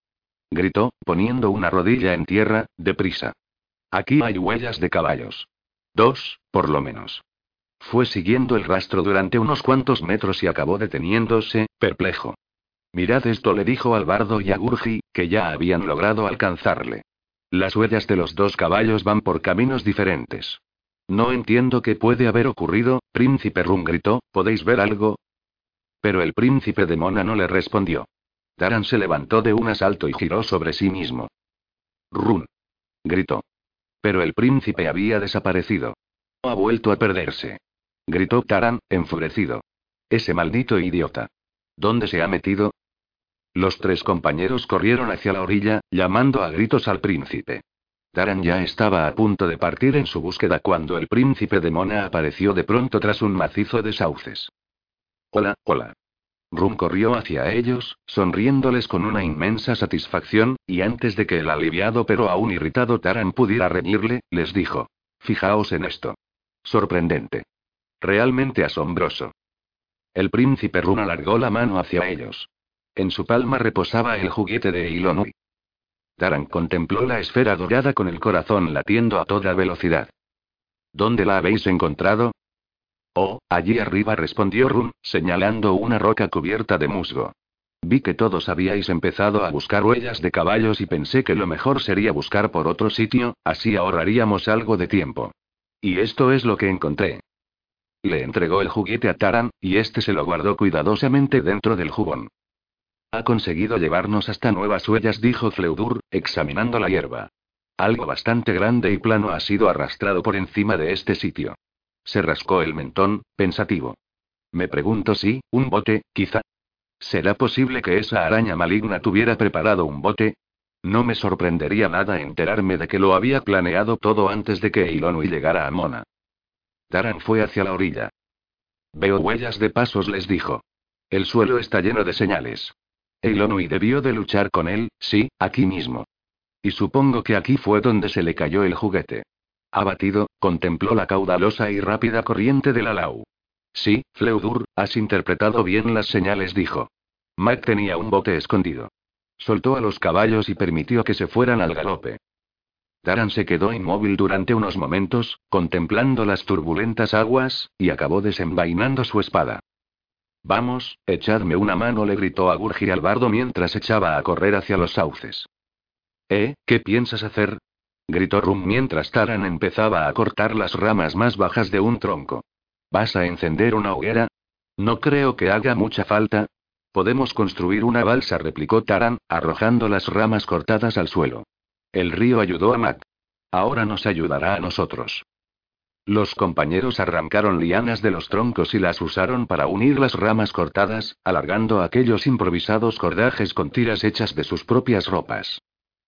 Gritó, poniendo una rodilla en tierra, deprisa. Aquí hay huellas de caballos. Dos, por lo menos. Fue siguiendo el rastro durante unos cuantos metros y acabó deteniéndose, perplejo. Mirad esto, le dijo al bardo y a Gurgi, que ya habían logrado alcanzarle. Las huellas de los dos caballos van por caminos diferentes. No entiendo qué puede haber ocurrido, príncipe Rum gritó, ¿podéis ver algo? Pero el príncipe de Mona no le respondió. Taran se levantó de un asalto y giró sobre sí mismo. Run. gritó. Pero el príncipe había desaparecido. Ha vuelto a perderse gritó Taran, enfurecido. Ese maldito idiota. ¿Dónde se ha metido? Los tres compañeros corrieron hacia la orilla, llamando a gritos al príncipe. Taran ya estaba a punto de partir en su búsqueda cuando el príncipe de Mona apareció de pronto tras un macizo de sauces. Hola, hola. Rum corrió hacia ellos, sonriéndoles con una inmensa satisfacción, y antes de que el aliviado pero aún irritado Taran pudiera reñirle, les dijo: Fijaos en esto. Sorprendente. Realmente asombroso. El príncipe Run alargó la mano hacia ellos. En su palma reposaba el juguete de Ilonui. Taran contempló la esfera dorada con el corazón latiendo a toda velocidad. ¿Dónde la habéis encontrado? Oh, allí arriba respondió Run, señalando una roca cubierta de musgo. Vi que todos habíais empezado a buscar huellas de caballos y pensé que lo mejor sería buscar por otro sitio, así ahorraríamos algo de tiempo. Y esto es lo que encontré. Le entregó el juguete a Taran, y este se lo guardó cuidadosamente dentro del jubón. Ha conseguido llevarnos hasta nuevas huellas, dijo Fleudur, examinando la hierba. Algo bastante grande y plano ha sido arrastrado por encima de este sitio. Se rascó el mentón, pensativo. Me pregunto si, un bote, quizá. ¿Será posible que esa araña maligna tuviera preparado un bote? No me sorprendería nada enterarme de que lo había planeado todo antes de que Ilonui llegara a Mona. Taran fue hacia la orilla. Veo huellas de pasos, les dijo. El suelo está lleno de señales. Eilonui debió de luchar con él, sí, aquí mismo. Y supongo que aquí fue donde se le cayó el juguete. Abatido, contempló la caudalosa y rápida corriente del Alau. Sí, Fleudur, has interpretado bien las señales, dijo. Mac tenía un bote escondido. Soltó a los caballos y permitió que se fueran al galope. Taran se quedó inmóvil durante unos momentos, contemplando las turbulentas aguas, y acabó desenvainando su espada. Vamos, echadme una mano, le gritó a Gurgi al bardo mientras echaba a correr hacia los sauces. ¿Eh? ¿Qué piensas hacer? Gritó Rum mientras Taran empezaba a cortar las ramas más bajas de un tronco. ¿Vas a encender una hoguera? No creo que haga mucha falta. Podemos construir una balsa, replicó Taran, arrojando las ramas cortadas al suelo. El río ayudó a Mac. Ahora nos ayudará a nosotros. Los compañeros arrancaron lianas de los troncos y las usaron para unir las ramas cortadas, alargando aquellos improvisados cordajes con tiras hechas de sus propias ropas.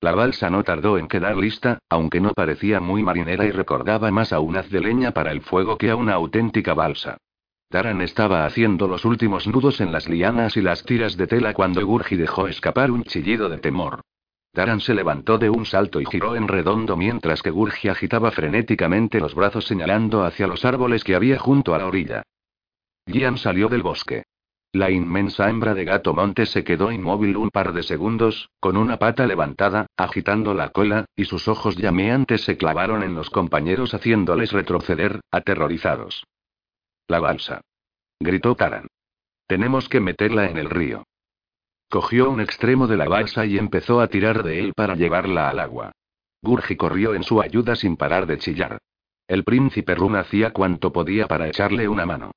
La balsa no tardó en quedar lista, aunque no parecía muy marinera y recordaba más a un haz de leña para el fuego que a una auténtica balsa. Taran estaba haciendo los últimos nudos en las lianas y las tiras de tela cuando Gurgi dejó escapar un chillido de temor. Taran se levantó de un salto y giró en redondo mientras que Gurgi agitaba frenéticamente los brazos señalando hacia los árboles que había junto a la orilla. Gian salió del bosque. La inmensa hembra de gato monte se quedó inmóvil un par de segundos, con una pata levantada, agitando la cola, y sus ojos llameantes se clavaron en los compañeros haciéndoles retroceder, aterrorizados. La balsa. Gritó Taran. Tenemos que meterla en el río. Cogió un extremo de la balsa y empezó a tirar de él para llevarla al agua. Gurgi corrió en su ayuda sin parar de chillar. El príncipe Run hacía cuanto podía para echarle una mano.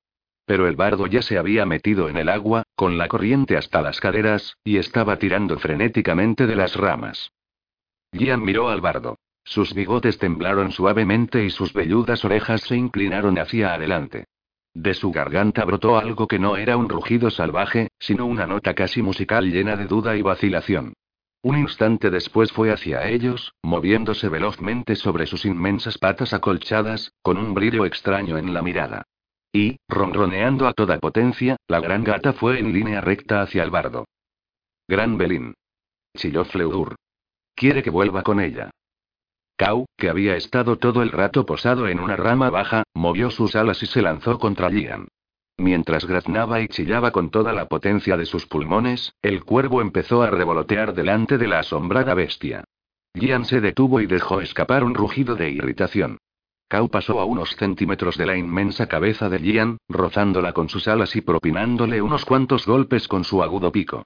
Pero el bardo ya se había metido en el agua, con la corriente hasta las caderas, y estaba tirando frenéticamente de las ramas. Gian miró al bardo. Sus bigotes temblaron suavemente y sus velludas orejas se inclinaron hacia adelante. De su garganta brotó algo que no era un rugido salvaje, sino una nota casi musical llena de duda y vacilación. Un instante después fue hacia ellos, moviéndose velozmente sobre sus inmensas patas acolchadas, con un brillo extraño en la mirada. Y, ronroneando a toda potencia, la gran gata fue en línea recta hacia el bardo. Gran Belín. Chilló Fleudur. Quiere que vuelva con ella. Kau, que había estado todo el rato posado en una rama baja, movió sus alas y se lanzó contra Lian. Mientras graznaba y chillaba con toda la potencia de sus pulmones, el cuervo empezó a revolotear delante de la asombrada bestia. Lian se detuvo y dejó escapar un rugido de irritación. Kau pasó a unos centímetros de la inmensa cabeza de Lian, rozándola con sus alas y propinándole unos cuantos golpes con su agudo pico.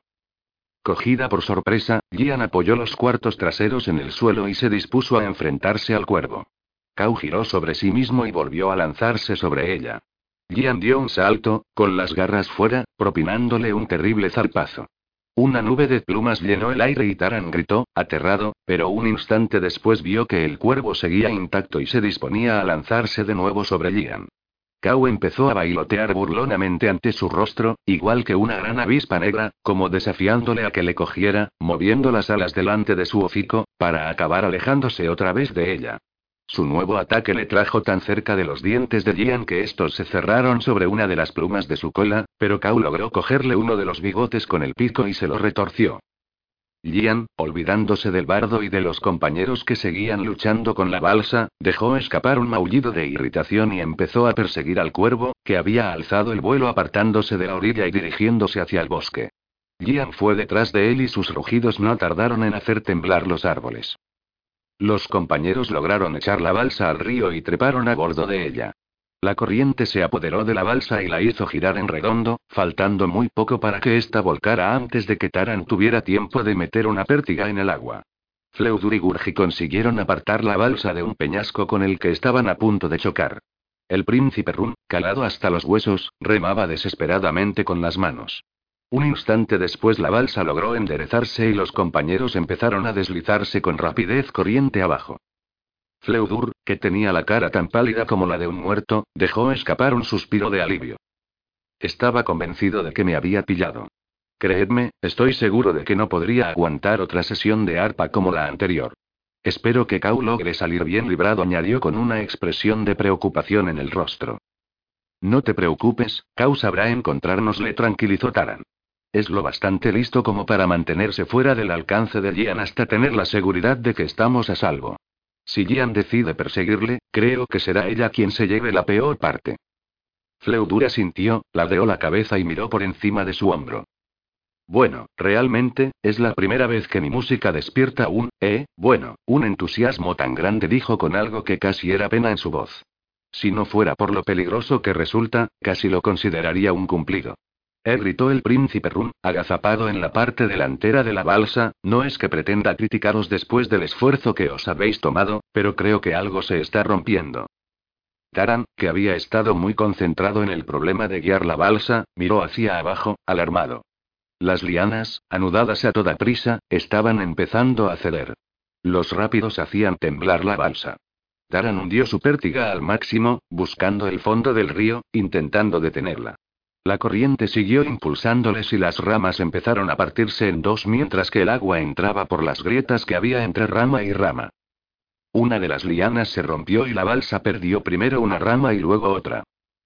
Cogida por sorpresa, Gian apoyó los cuartos traseros en el suelo y se dispuso a enfrentarse al cuervo. Kau giró sobre sí mismo y volvió a lanzarse sobre ella. Gian dio un salto, con las garras fuera, propinándole un terrible zarpazo. Una nube de plumas llenó el aire y Taran gritó, aterrado, pero un instante después vio que el cuervo seguía intacto y se disponía a lanzarse de nuevo sobre Gian. Kau empezó a bailotear burlonamente ante su rostro, igual que una gran avispa negra, como desafiándole a que le cogiera, moviendo las alas delante de su hocico, para acabar alejándose otra vez de ella. Su nuevo ataque le trajo tan cerca de los dientes de Gian que estos se cerraron sobre una de las plumas de su cola, pero Kau logró cogerle uno de los bigotes con el pico y se lo retorció. Lian, olvidándose del bardo y de los compañeros que seguían luchando con la balsa, dejó escapar un maullido de irritación y empezó a perseguir al cuervo, que había alzado el vuelo apartándose de la orilla y dirigiéndose hacia el bosque. Lian fue detrás de él y sus rugidos no tardaron en hacer temblar los árboles. Los compañeros lograron echar la balsa al río y treparon a bordo de ella. La corriente se apoderó de la balsa y la hizo girar en redondo, faltando muy poco para que ésta volcara antes de que Taran tuviera tiempo de meter una pértiga en el agua. Fleudur y Gurgi consiguieron apartar la balsa de un peñasco con el que estaban a punto de chocar. El príncipe Run, calado hasta los huesos, remaba desesperadamente con las manos. Un instante después la balsa logró enderezarse y los compañeros empezaron a deslizarse con rapidez corriente abajo. Fleudur, que tenía la cara tan pálida como la de un muerto, dejó escapar un suspiro de alivio. Estaba convencido de que me había pillado. Creedme, estoy seguro de que no podría aguantar otra sesión de arpa como la anterior. Espero que Kau logre salir bien librado, añadió con una expresión de preocupación en el rostro. No te preocupes, Kau sabrá encontrarnos, le tranquilizó Taran. Es lo bastante listo como para mantenerse fuera del alcance de Gian hasta tener la seguridad de que estamos a salvo. Si Gian decide perseguirle, creo que será ella quien se lleve la peor parte. Fleudura sintió, ladeó la cabeza y miró por encima de su hombro. Bueno, realmente, es la primera vez que mi música despierta un, eh, bueno, un entusiasmo tan grande, dijo con algo que casi era pena en su voz. Si no fuera por lo peligroso que resulta, casi lo consideraría un cumplido. Él gritó el príncipe Run, agazapado en la parte delantera de la balsa, no es que pretenda criticaros después del esfuerzo que os habéis tomado, pero creo que algo se está rompiendo. Taran, que había estado muy concentrado en el problema de guiar la balsa, miró hacia abajo, alarmado. Las lianas, anudadas a toda prisa, estaban empezando a ceder. Los rápidos hacían temblar la balsa. Taran hundió su pértiga al máximo, buscando el fondo del río, intentando detenerla. La corriente siguió impulsándoles y las ramas empezaron a partirse en dos mientras que el agua entraba por las grietas que había entre rama y rama. Una de las lianas se rompió y la balsa perdió primero una rama y luego otra.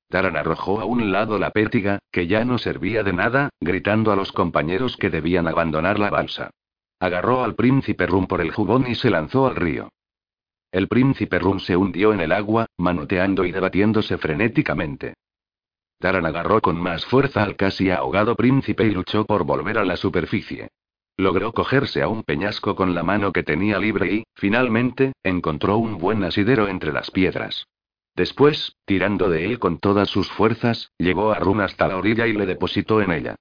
Taran arrojó a un lado la pértiga, que ya no servía de nada, gritando a los compañeros que debían abandonar la balsa. Agarró al príncipe Rum por el jubón y se lanzó al río. El príncipe Rum se hundió en el agua, manoteando y debatiéndose frenéticamente. Agarró con más fuerza al casi ahogado príncipe y luchó por volver a la superficie. Logró cogerse a un peñasco con la mano que tenía libre y, finalmente, encontró un buen asidero entre las piedras. Después, tirando de él con todas sus fuerzas, llevó a Run hasta la orilla y le depositó en ella.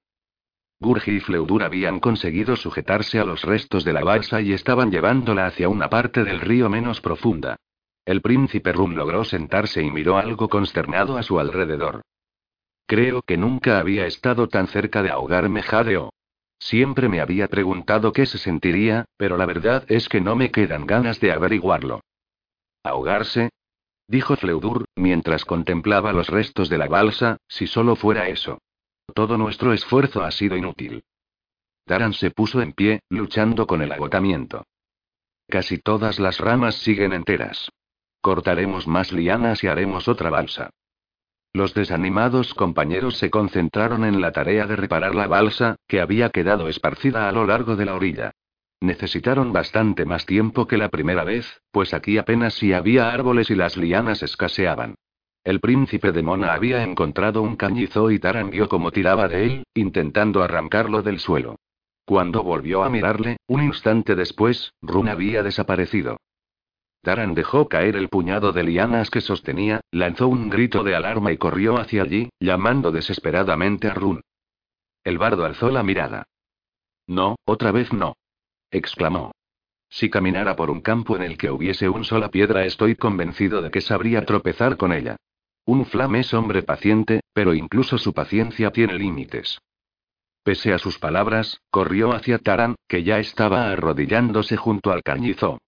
Gurgi y Fleudur habían conseguido sujetarse a los restos de la balsa y estaban llevándola hacia una parte del río menos profunda. El príncipe Rum logró sentarse y miró algo consternado a su alrededor. Creo que nunca había estado tan cerca de ahogarme, jadeó. Siempre me había preguntado qué se sentiría, pero la verdad es que no me quedan ganas de averiguarlo. ¿Ahogarse? dijo Fleudur, mientras contemplaba los restos de la balsa, si solo fuera eso. Todo nuestro esfuerzo ha sido inútil. Taran se puso en pie, luchando con el agotamiento. Casi todas las ramas siguen enteras. Cortaremos más lianas y haremos otra balsa. Los desanimados compañeros se concentraron en la tarea de reparar la balsa, que había quedado esparcida a lo largo de la orilla. Necesitaron bastante más tiempo que la primera vez, pues aquí apenas si había árboles y las lianas escaseaban. El príncipe de Mona había encontrado un cañizo y Taran vio cómo tiraba de él, intentando arrancarlo del suelo. Cuando volvió a mirarle, un instante después, Run había desaparecido. Taran dejó caer el puñado de lianas que sostenía, lanzó un grito de alarma y corrió hacia allí, llamando desesperadamente a Run. El bardo alzó la mirada. No, otra vez no. exclamó. Si caminara por un campo en el que hubiese un sola piedra, estoy convencido de que sabría tropezar con ella. Un flam es hombre paciente, pero incluso su paciencia tiene límites. Pese a sus palabras, corrió hacia Taran, que ya estaba arrodillándose junto al cañizo.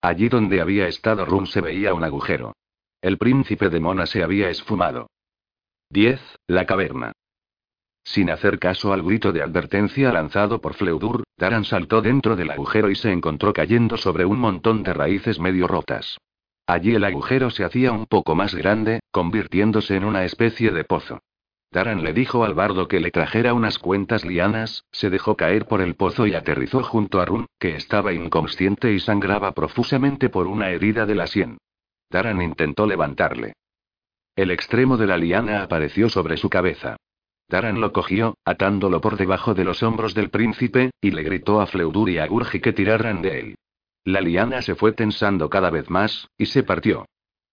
Allí donde había estado Rum se veía un agujero. El príncipe de Mona se había esfumado. 10. La caverna. Sin hacer caso al grito de advertencia lanzado por Fleudur, Taran saltó dentro del agujero y se encontró cayendo sobre un montón de raíces medio rotas. Allí el agujero se hacía un poco más grande, convirtiéndose en una especie de pozo. Taran le dijo al bardo que le trajera unas cuentas lianas, se dejó caer por el pozo y aterrizó junto a Run, que estaba inconsciente y sangraba profusamente por una herida de la sien. Taran intentó levantarle. El extremo de la liana apareció sobre su cabeza. Taran lo cogió, atándolo por debajo de los hombros del príncipe, y le gritó a Fleudur y a Gurgi que tiraran de él. La liana se fue tensando cada vez más, y se partió.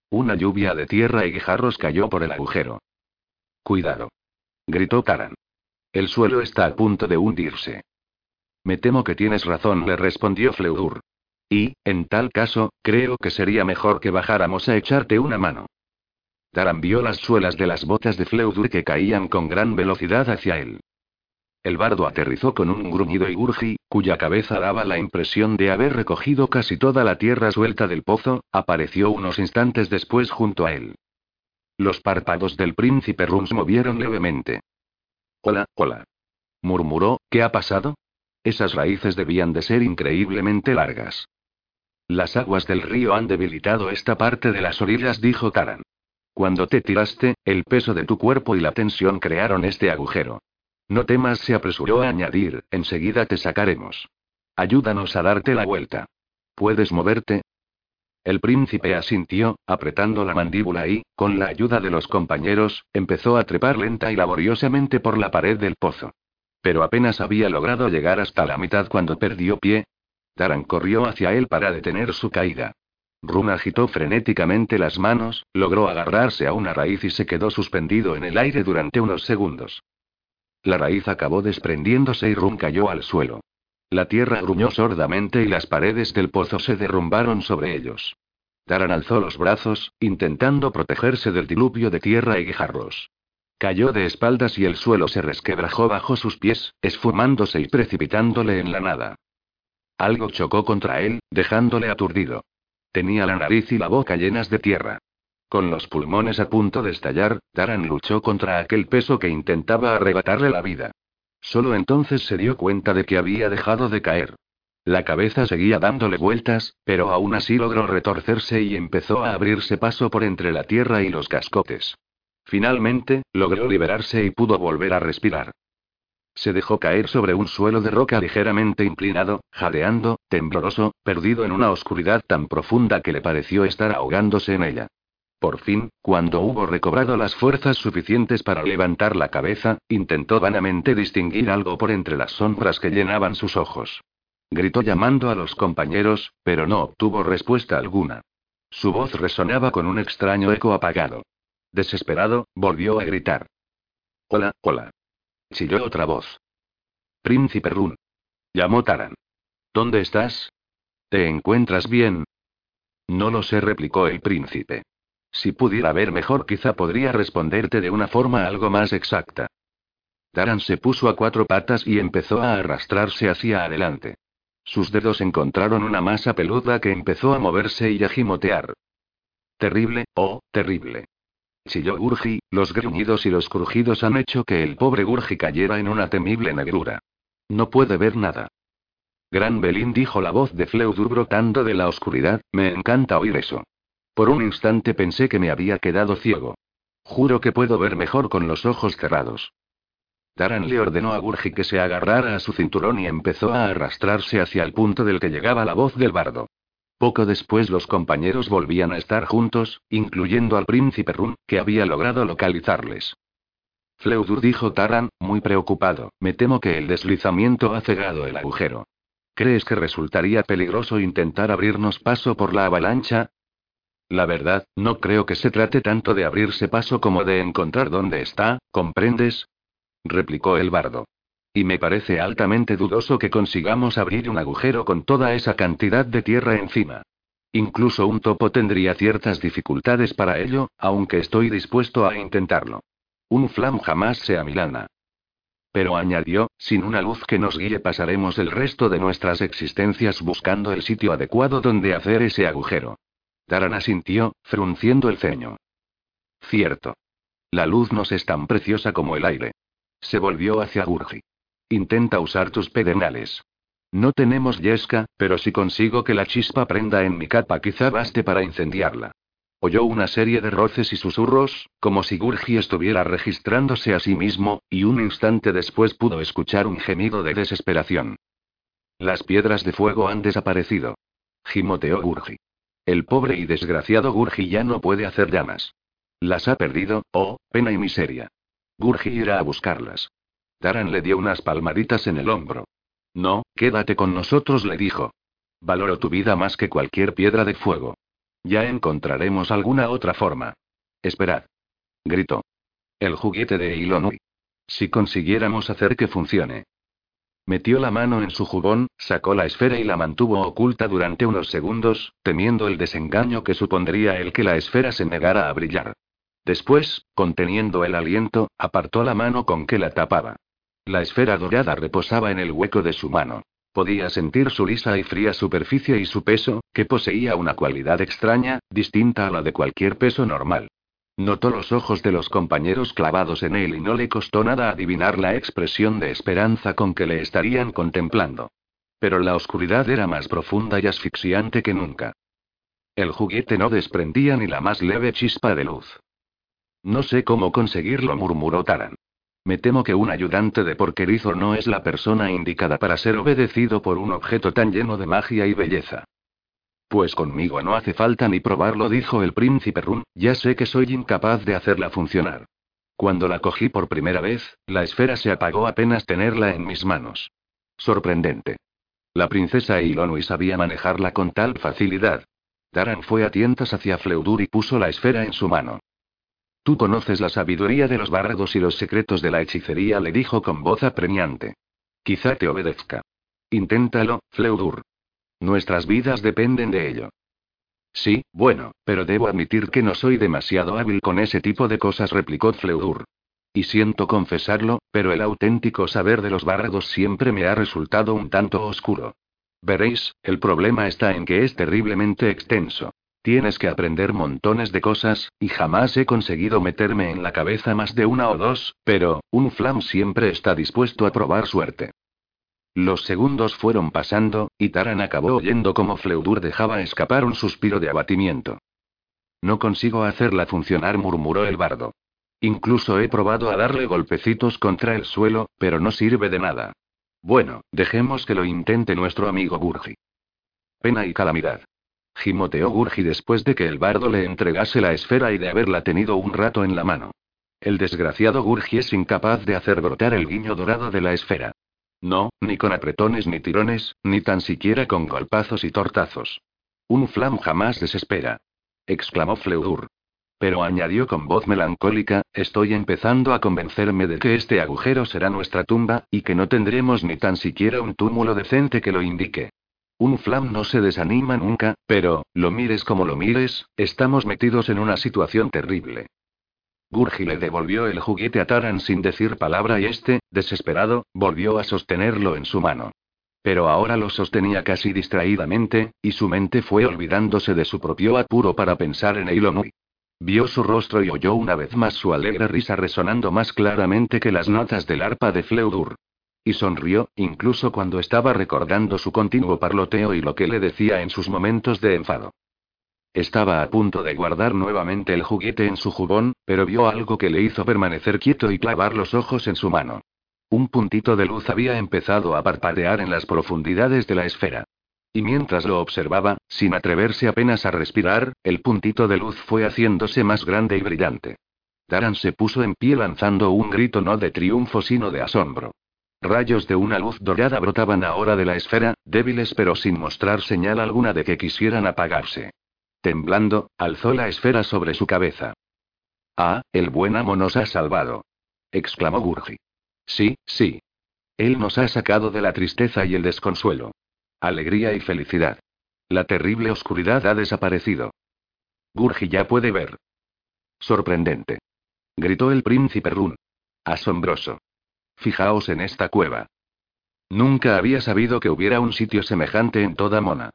Una lluvia de tierra y guijarros cayó por el agujero. Cuidado. Gritó Taran. El suelo está a punto de hundirse. Me temo que tienes razón, le respondió Fleudur. Y, en tal caso, creo que sería mejor que bajáramos a echarte una mano. Taran vio las suelas de las botas de Fleudur que caían con gran velocidad hacia él. El bardo aterrizó con un gruñido y Gurgi, cuya cabeza daba la impresión de haber recogido casi toda la tierra suelta del pozo, apareció unos instantes después junto a él. Los párpados del príncipe Rums movieron levemente. Hola, hola. Murmuró, ¿qué ha pasado? Esas raíces debían de ser increíblemente largas. Las aguas del río han debilitado esta parte de las orillas, dijo Taran. Cuando te tiraste, el peso de tu cuerpo y la tensión crearon este agujero. No temas, se apresuró a añadir, enseguida te sacaremos. Ayúdanos a darte la vuelta. ¿Puedes moverte? El príncipe asintió, apretando la mandíbula y, con la ayuda de los compañeros, empezó a trepar lenta y laboriosamente por la pared del pozo. Pero apenas había logrado llegar hasta la mitad cuando perdió pie. Taran corrió hacia él para detener su caída. Rum agitó frenéticamente las manos, logró agarrarse a una raíz y se quedó suspendido en el aire durante unos segundos. La raíz acabó desprendiéndose y Rum cayó al suelo. La tierra gruñó sordamente y las paredes del pozo se derrumbaron sobre ellos. Taran alzó los brazos, intentando protegerse del diluvio de tierra y guijarros. Cayó de espaldas y el suelo se resquebrajó bajo sus pies, esfumándose y precipitándole en la nada. Algo chocó contra él, dejándole aturdido. Tenía la nariz y la boca llenas de tierra. Con los pulmones a punto de estallar, Taran luchó contra aquel peso que intentaba arrebatarle la vida. Solo entonces se dio cuenta de que había dejado de caer. La cabeza seguía dándole vueltas, pero aún así logró retorcerse y empezó a abrirse paso por entre la tierra y los cascotes. Finalmente, logró liberarse y pudo volver a respirar. Se dejó caer sobre un suelo de roca ligeramente inclinado, jadeando, tembloroso, perdido en una oscuridad tan profunda que le pareció estar ahogándose en ella. Por fin, cuando hubo recobrado las fuerzas suficientes para levantar la cabeza, intentó vanamente distinguir algo por entre las sombras que llenaban sus ojos. Gritó llamando a los compañeros, pero no obtuvo respuesta alguna. Su voz resonaba con un extraño eco apagado. Desesperado, volvió a gritar. Hola, hola. Chilló otra voz. Príncipe Run. Llamó Taran. ¿Dónde estás? ¿Te encuentras bien? No lo sé, replicó el príncipe. Si pudiera ver mejor, quizá podría responderte de una forma algo más exacta. Taran se puso a cuatro patas y empezó a arrastrarse hacia adelante. Sus dedos encontraron una masa peluda que empezó a moverse y a gimotear. Terrible, oh, terrible. Chilló Gurgi, los gruñidos y los crujidos han hecho que el pobre Gurgi cayera en una temible negrura. No puede ver nada. Gran Belín dijo la voz de Fleudur brotando de la oscuridad, me encanta oír eso. Por un instante pensé que me había quedado ciego. Juro que puedo ver mejor con los ojos cerrados. Taran le ordenó a Gurgi que se agarrara a su cinturón y empezó a arrastrarse hacia el punto del que llegaba la voz del bardo. Poco después los compañeros volvían a estar juntos, incluyendo al príncipe Run, que había logrado localizarles. Fleudur dijo Taran, muy preocupado, me temo que el deslizamiento ha cegado el agujero. ¿Crees que resultaría peligroso intentar abrirnos paso por la avalancha? La verdad, no creo que se trate tanto de abrirse paso como de encontrar dónde está, ¿comprendes? replicó el bardo. Y me parece altamente dudoso que consigamos abrir un agujero con toda esa cantidad de tierra encima. Incluso un topo tendría ciertas dificultades para ello, aunque estoy dispuesto a intentarlo. Un flam jamás se amilana. Pero añadió, sin una luz que nos guíe pasaremos el resto de nuestras existencias buscando el sitio adecuado donde hacer ese agujero. Taran asintió, frunciendo el ceño. Cierto. La luz nos es tan preciosa como el aire. Se volvió hacia Gurgi. Intenta usar tus pedernales. No tenemos yesca, pero si consigo que la chispa prenda en mi capa quizá baste para incendiarla. Oyó una serie de roces y susurros, como si Gurgi estuviera registrándose a sí mismo, y un instante después pudo escuchar un gemido de desesperación. Las piedras de fuego han desaparecido. Gimoteó Gurgi. El pobre y desgraciado Gurgi ya no puede hacer llamas. Las ha perdido, oh, pena y miseria. Gurgi irá a buscarlas. Taran le dio unas palmaditas en el hombro. No, quédate con nosotros, le dijo. Valoro tu vida más que cualquier piedra de fuego. Ya encontraremos alguna otra forma. Esperad. Gritó. El juguete de Ilonui. Si consiguiéramos hacer que funcione. Metió la mano en su jubón, sacó la esfera y la mantuvo oculta durante unos segundos, temiendo el desengaño que supondría el que la esfera se negara a brillar. Después, conteniendo el aliento, apartó la mano con que la tapaba. La esfera dorada reposaba en el hueco de su mano. Podía sentir su lisa y fría superficie y su peso, que poseía una cualidad extraña, distinta a la de cualquier peso normal. Notó los ojos de los compañeros clavados en él y no le costó nada adivinar la expresión de esperanza con que le estarían contemplando. Pero la oscuridad era más profunda y asfixiante que nunca. El juguete no desprendía ni la más leve chispa de luz. No sé cómo conseguirlo, murmuró Taran. Me temo que un ayudante de porquerizo no es la persona indicada para ser obedecido por un objeto tan lleno de magia y belleza. Pues conmigo no hace falta ni probarlo, dijo el príncipe Run, ya sé que soy incapaz de hacerla funcionar. Cuando la cogí por primera vez, la esfera se apagó apenas tenerla en mis manos. Sorprendente. La princesa Ilonui sabía manejarla con tal facilidad. Taran fue a tientas hacia Fleudur y puso la esfera en su mano. Tú conoces la sabiduría de los bárbaros y los secretos de la hechicería, le dijo con voz apremiante. Quizá te obedezca. Inténtalo, Fleudur. Nuestras vidas dependen de ello. Sí, bueno, pero debo admitir que no soy demasiado hábil con ese tipo de cosas, replicó Fleudur. Y siento confesarlo, pero el auténtico saber de los bárbaros siempre me ha resultado un tanto oscuro. Veréis, el problema está en que es terriblemente extenso. Tienes que aprender montones de cosas, y jamás he conseguido meterme en la cabeza más de una o dos, pero, un flam siempre está dispuesto a probar suerte. Los segundos fueron pasando, y Taran acabó oyendo como Fleudur dejaba escapar un suspiro de abatimiento. No consigo hacerla funcionar, murmuró el bardo. Incluso he probado a darle golpecitos contra el suelo, pero no sirve de nada. Bueno, dejemos que lo intente nuestro amigo Gurgi. Pena y calamidad. Gimoteó Gurgi después de que el bardo le entregase la esfera y de haberla tenido un rato en la mano. El desgraciado Gurgi es incapaz de hacer brotar el guiño dorado de la esfera. No, ni con apretones ni tirones, ni tan siquiera con golpazos y tortazos. Un flam jamás desespera. exclamó Fleudur. Pero añadió con voz melancólica, estoy empezando a convencerme de que este agujero será nuestra tumba, y que no tendremos ni tan siquiera un túmulo decente que lo indique. Un flam no se desanima nunca, pero, lo mires como lo mires, estamos metidos en una situación terrible. Gurgi le devolvió el juguete a Taran sin decir palabra y este, desesperado, volvió a sostenerlo en su mano. Pero ahora lo sostenía casi distraídamente, y su mente fue olvidándose de su propio apuro para pensar en Eilonui. Vio su rostro y oyó una vez más su alegre risa resonando más claramente que las notas del arpa de Fleudur. Y sonrió, incluso cuando estaba recordando su continuo parloteo y lo que le decía en sus momentos de enfado. Estaba a punto de guardar nuevamente el juguete en su jubón, pero vio algo que le hizo permanecer quieto y clavar los ojos en su mano. Un puntito de luz había empezado a parpadear en las profundidades de la esfera. Y mientras lo observaba, sin atreverse apenas a respirar, el puntito de luz fue haciéndose más grande y brillante. Taran se puso en pie lanzando un grito no de triunfo sino de asombro. Rayos de una luz dorada brotaban ahora de la esfera, débiles pero sin mostrar señal alguna de que quisieran apagarse. Temblando, alzó la esfera sobre su cabeza. Ah, el buen amo nos ha salvado. exclamó Gurgi. Sí, sí. Él nos ha sacado de la tristeza y el desconsuelo. Alegría y felicidad. La terrible oscuridad ha desaparecido. Gurgi ya puede ver. Sorprendente. Gritó el príncipe Run. Asombroso. Fijaos en esta cueva. Nunca había sabido que hubiera un sitio semejante en toda Mona.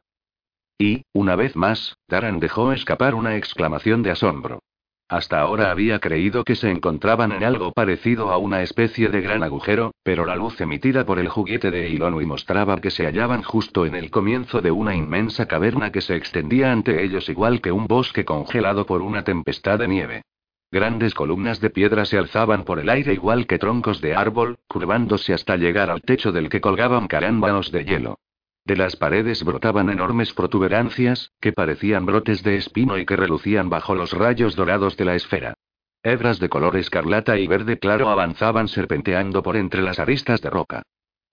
Y, una vez más, Taran dejó escapar una exclamación de asombro. Hasta ahora había creído que se encontraban en algo parecido a una especie de gran agujero, pero la luz emitida por el juguete de Ilonui mostraba que se hallaban justo en el comienzo de una inmensa caverna que se extendía ante ellos igual que un bosque congelado por una tempestad de nieve. Grandes columnas de piedra se alzaban por el aire igual que troncos de árbol, curvándose hasta llegar al techo del que colgaban carámbanos de hielo. De las paredes brotaban enormes protuberancias, que parecían brotes de espino y que relucían bajo los rayos dorados de la esfera. Hebras de color escarlata y verde claro avanzaban serpenteando por entre las aristas de roca.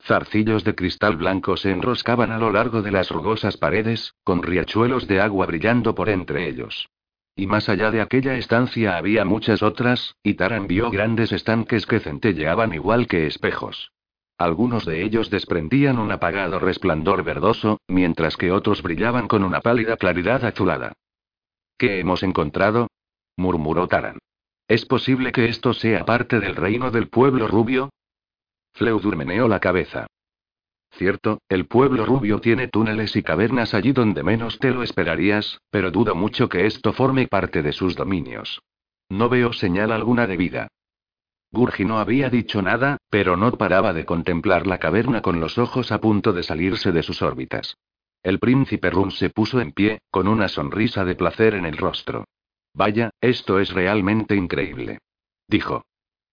Zarcillos de cristal blanco se enroscaban a lo largo de las rugosas paredes, con riachuelos de agua brillando por entre ellos. Y más allá de aquella estancia había muchas otras, y Taran vio grandes estanques que centelleaban igual que espejos. Algunos de ellos desprendían un apagado resplandor verdoso, mientras que otros brillaban con una pálida claridad azulada. ¿Qué hemos encontrado? murmuró Taran. ¿Es posible que esto sea parte del reino del pueblo rubio? Fleudur meneó la cabeza. Cierto, el pueblo rubio tiene túneles y cavernas allí donde menos te lo esperarías, pero dudo mucho que esto forme parte de sus dominios. No veo señal alguna de vida. Gurgi no había dicho nada, pero no paraba de contemplar la caverna con los ojos a punto de salirse de sus órbitas. El príncipe Rum se puso en pie, con una sonrisa de placer en el rostro. Vaya, esto es realmente increíble. Dijo.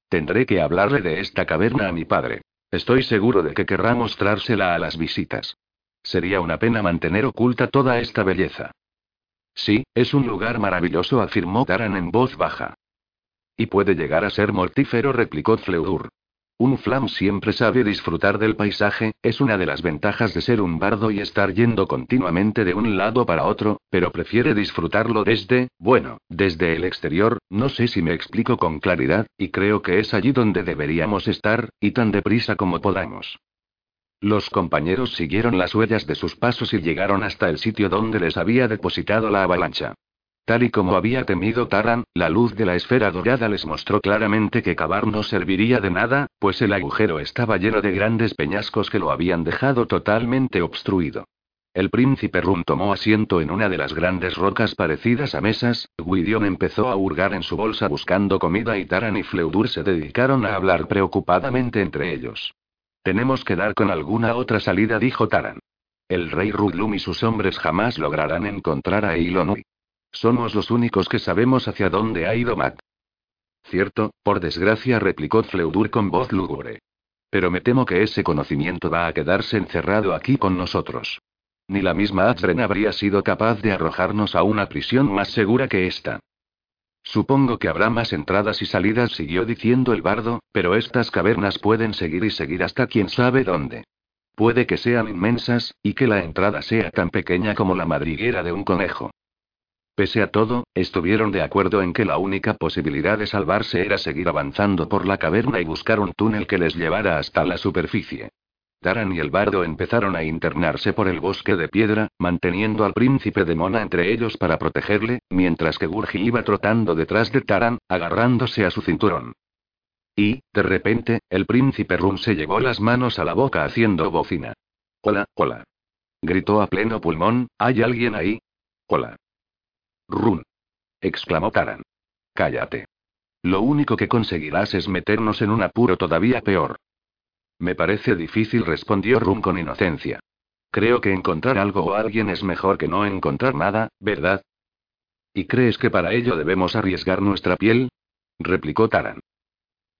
Tendré que hablarle de esta caverna a mi padre. Estoy seguro de que querrá mostrársela a las visitas. Sería una pena mantener oculta toda esta belleza. Sí, es un lugar maravilloso, afirmó Taran en voz baja. Y puede llegar a ser mortífero, replicó Fleur. Un flam siempre sabe disfrutar del paisaje, es una de las ventajas de ser un bardo y estar yendo continuamente de un lado para otro, pero prefiere disfrutarlo desde, bueno, desde el exterior, no sé si me explico con claridad, y creo que es allí donde deberíamos estar, y tan deprisa como podamos. Los compañeros siguieron las huellas de sus pasos y llegaron hasta el sitio donde les había depositado la avalancha. Tal y como había temido Taran, la luz de la esfera dorada les mostró claramente que cavar no serviría de nada, pues el agujero estaba lleno de grandes peñascos que lo habían dejado totalmente obstruido. El príncipe Rum tomó asiento en una de las grandes rocas parecidas a mesas, Gwydion empezó a hurgar en su bolsa buscando comida y Taran y Fleudur se dedicaron a hablar preocupadamente entre ellos. Tenemos que dar con alguna otra salida, dijo Taran. El rey Rudlum y sus hombres jamás lograrán encontrar a Ilonui. Somos los únicos que sabemos hacia dónde ha ido Matt. Cierto, por desgracia, replicó Fleudur con voz lúgubre. Pero me temo que ese conocimiento va a quedarse encerrado aquí con nosotros. Ni la misma Adren habría sido capaz de arrojarnos a una prisión más segura que esta. Supongo que habrá más entradas y salidas, siguió diciendo el bardo, pero estas cavernas pueden seguir y seguir hasta quién sabe dónde. Puede que sean inmensas, y que la entrada sea tan pequeña como la madriguera de un conejo. Pese a todo, estuvieron de acuerdo en que la única posibilidad de salvarse era seguir avanzando por la caverna y buscar un túnel que les llevara hasta la superficie. Taran y el bardo empezaron a internarse por el bosque de piedra, manteniendo al príncipe de Mona entre ellos para protegerle, mientras que Gurgi iba trotando detrás de Taran, agarrándose a su cinturón. Y, de repente, el príncipe Rum se llevó las manos a la boca haciendo bocina. Hola, hola. Gritó a pleno pulmón, ¿hay alguien ahí? Hola. Rum. exclamó Taran. Cállate. Lo único que conseguirás es meternos en un apuro todavía peor. Me parece difícil, respondió Rum con inocencia. Creo que encontrar algo o alguien es mejor que no encontrar nada, ¿verdad? ¿Y crees que para ello debemos arriesgar nuestra piel? replicó Taran.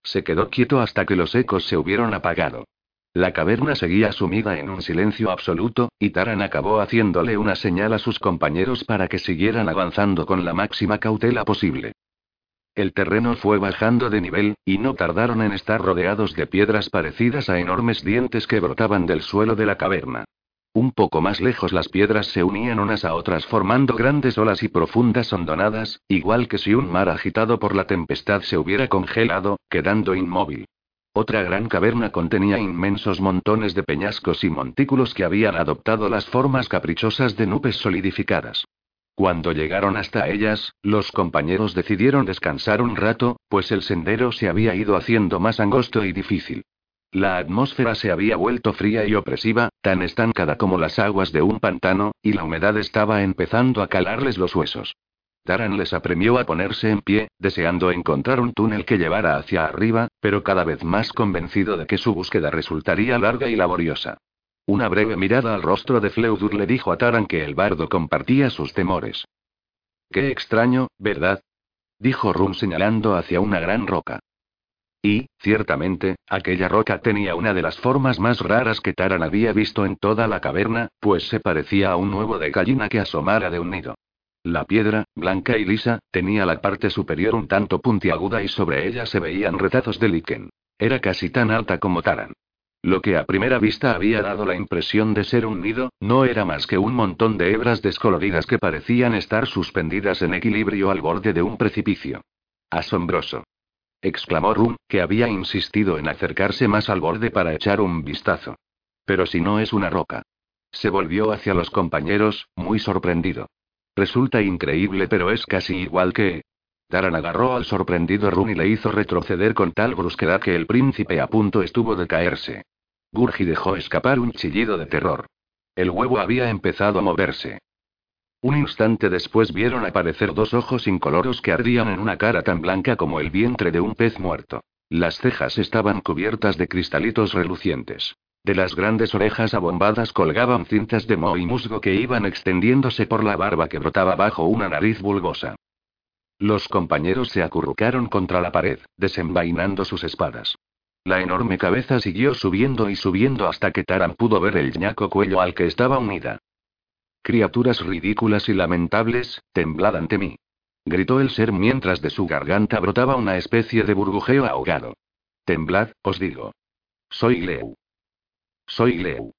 Se quedó quieto hasta que los ecos se hubieron apagado. La caverna seguía sumida en un silencio absoluto, y Taran acabó haciéndole una señal a sus compañeros para que siguieran avanzando con la máxima cautela posible. El terreno fue bajando de nivel, y no tardaron en estar rodeados de piedras parecidas a enormes dientes que brotaban del suelo de la caverna. Un poco más lejos las piedras se unían unas a otras formando grandes olas y profundas hondonadas, igual que si un mar agitado por la tempestad se hubiera congelado, quedando inmóvil. Otra gran caverna contenía inmensos montones de peñascos y montículos que habían adoptado las formas caprichosas de nubes solidificadas. Cuando llegaron hasta ellas, los compañeros decidieron descansar un rato, pues el sendero se había ido haciendo más angosto y difícil. La atmósfera se había vuelto fría y opresiva, tan estancada como las aguas de un pantano, y la humedad estaba empezando a calarles los huesos. Taran les apremió a ponerse en pie, deseando encontrar un túnel que llevara hacia arriba, pero cada vez más convencido de que su búsqueda resultaría larga y laboriosa. Una breve mirada al rostro de Fleudur le dijo a Taran que el bardo compartía sus temores. Qué extraño, ¿verdad? dijo Rum señalando hacia una gran roca. Y, ciertamente, aquella roca tenía una de las formas más raras que Taran había visto en toda la caverna, pues se parecía a un huevo de gallina que asomara de un nido. La piedra, blanca y lisa, tenía la parte superior un tanto puntiaguda y sobre ella se veían retazos de líquen. Era casi tan alta como Taran. Lo que a primera vista había dado la impresión de ser un nido, no era más que un montón de hebras descoloridas que parecían estar suspendidas en equilibrio al borde de un precipicio. Asombroso. exclamó Rum, que había insistido en acercarse más al borde para echar un vistazo. Pero si no es una roca. Se volvió hacia los compañeros, muy sorprendido. Resulta increíble, pero es casi igual que... Taran agarró al sorprendido Rum y le hizo retroceder con tal brusquedad que el príncipe a punto estuvo de caerse. Gurgi dejó escapar un chillido de terror. El huevo había empezado a moverse. Un instante después vieron aparecer dos ojos incoloros que ardían en una cara tan blanca como el vientre de un pez muerto. Las cejas estaban cubiertas de cristalitos relucientes. De las grandes orejas abombadas colgaban cintas de moho y musgo que iban extendiéndose por la barba que brotaba bajo una nariz bulbosa. Los compañeros se acurrucaron contra la pared, desenvainando sus espadas. La enorme cabeza siguió subiendo y subiendo hasta que Taran pudo ver el ñaco cuello al que estaba unida. Criaturas ridículas y lamentables, temblad ante mí. Gritó el ser mientras de su garganta brotaba una especie de burbujeo ahogado. Temblad, os digo. Soy Leu. Soy Leu.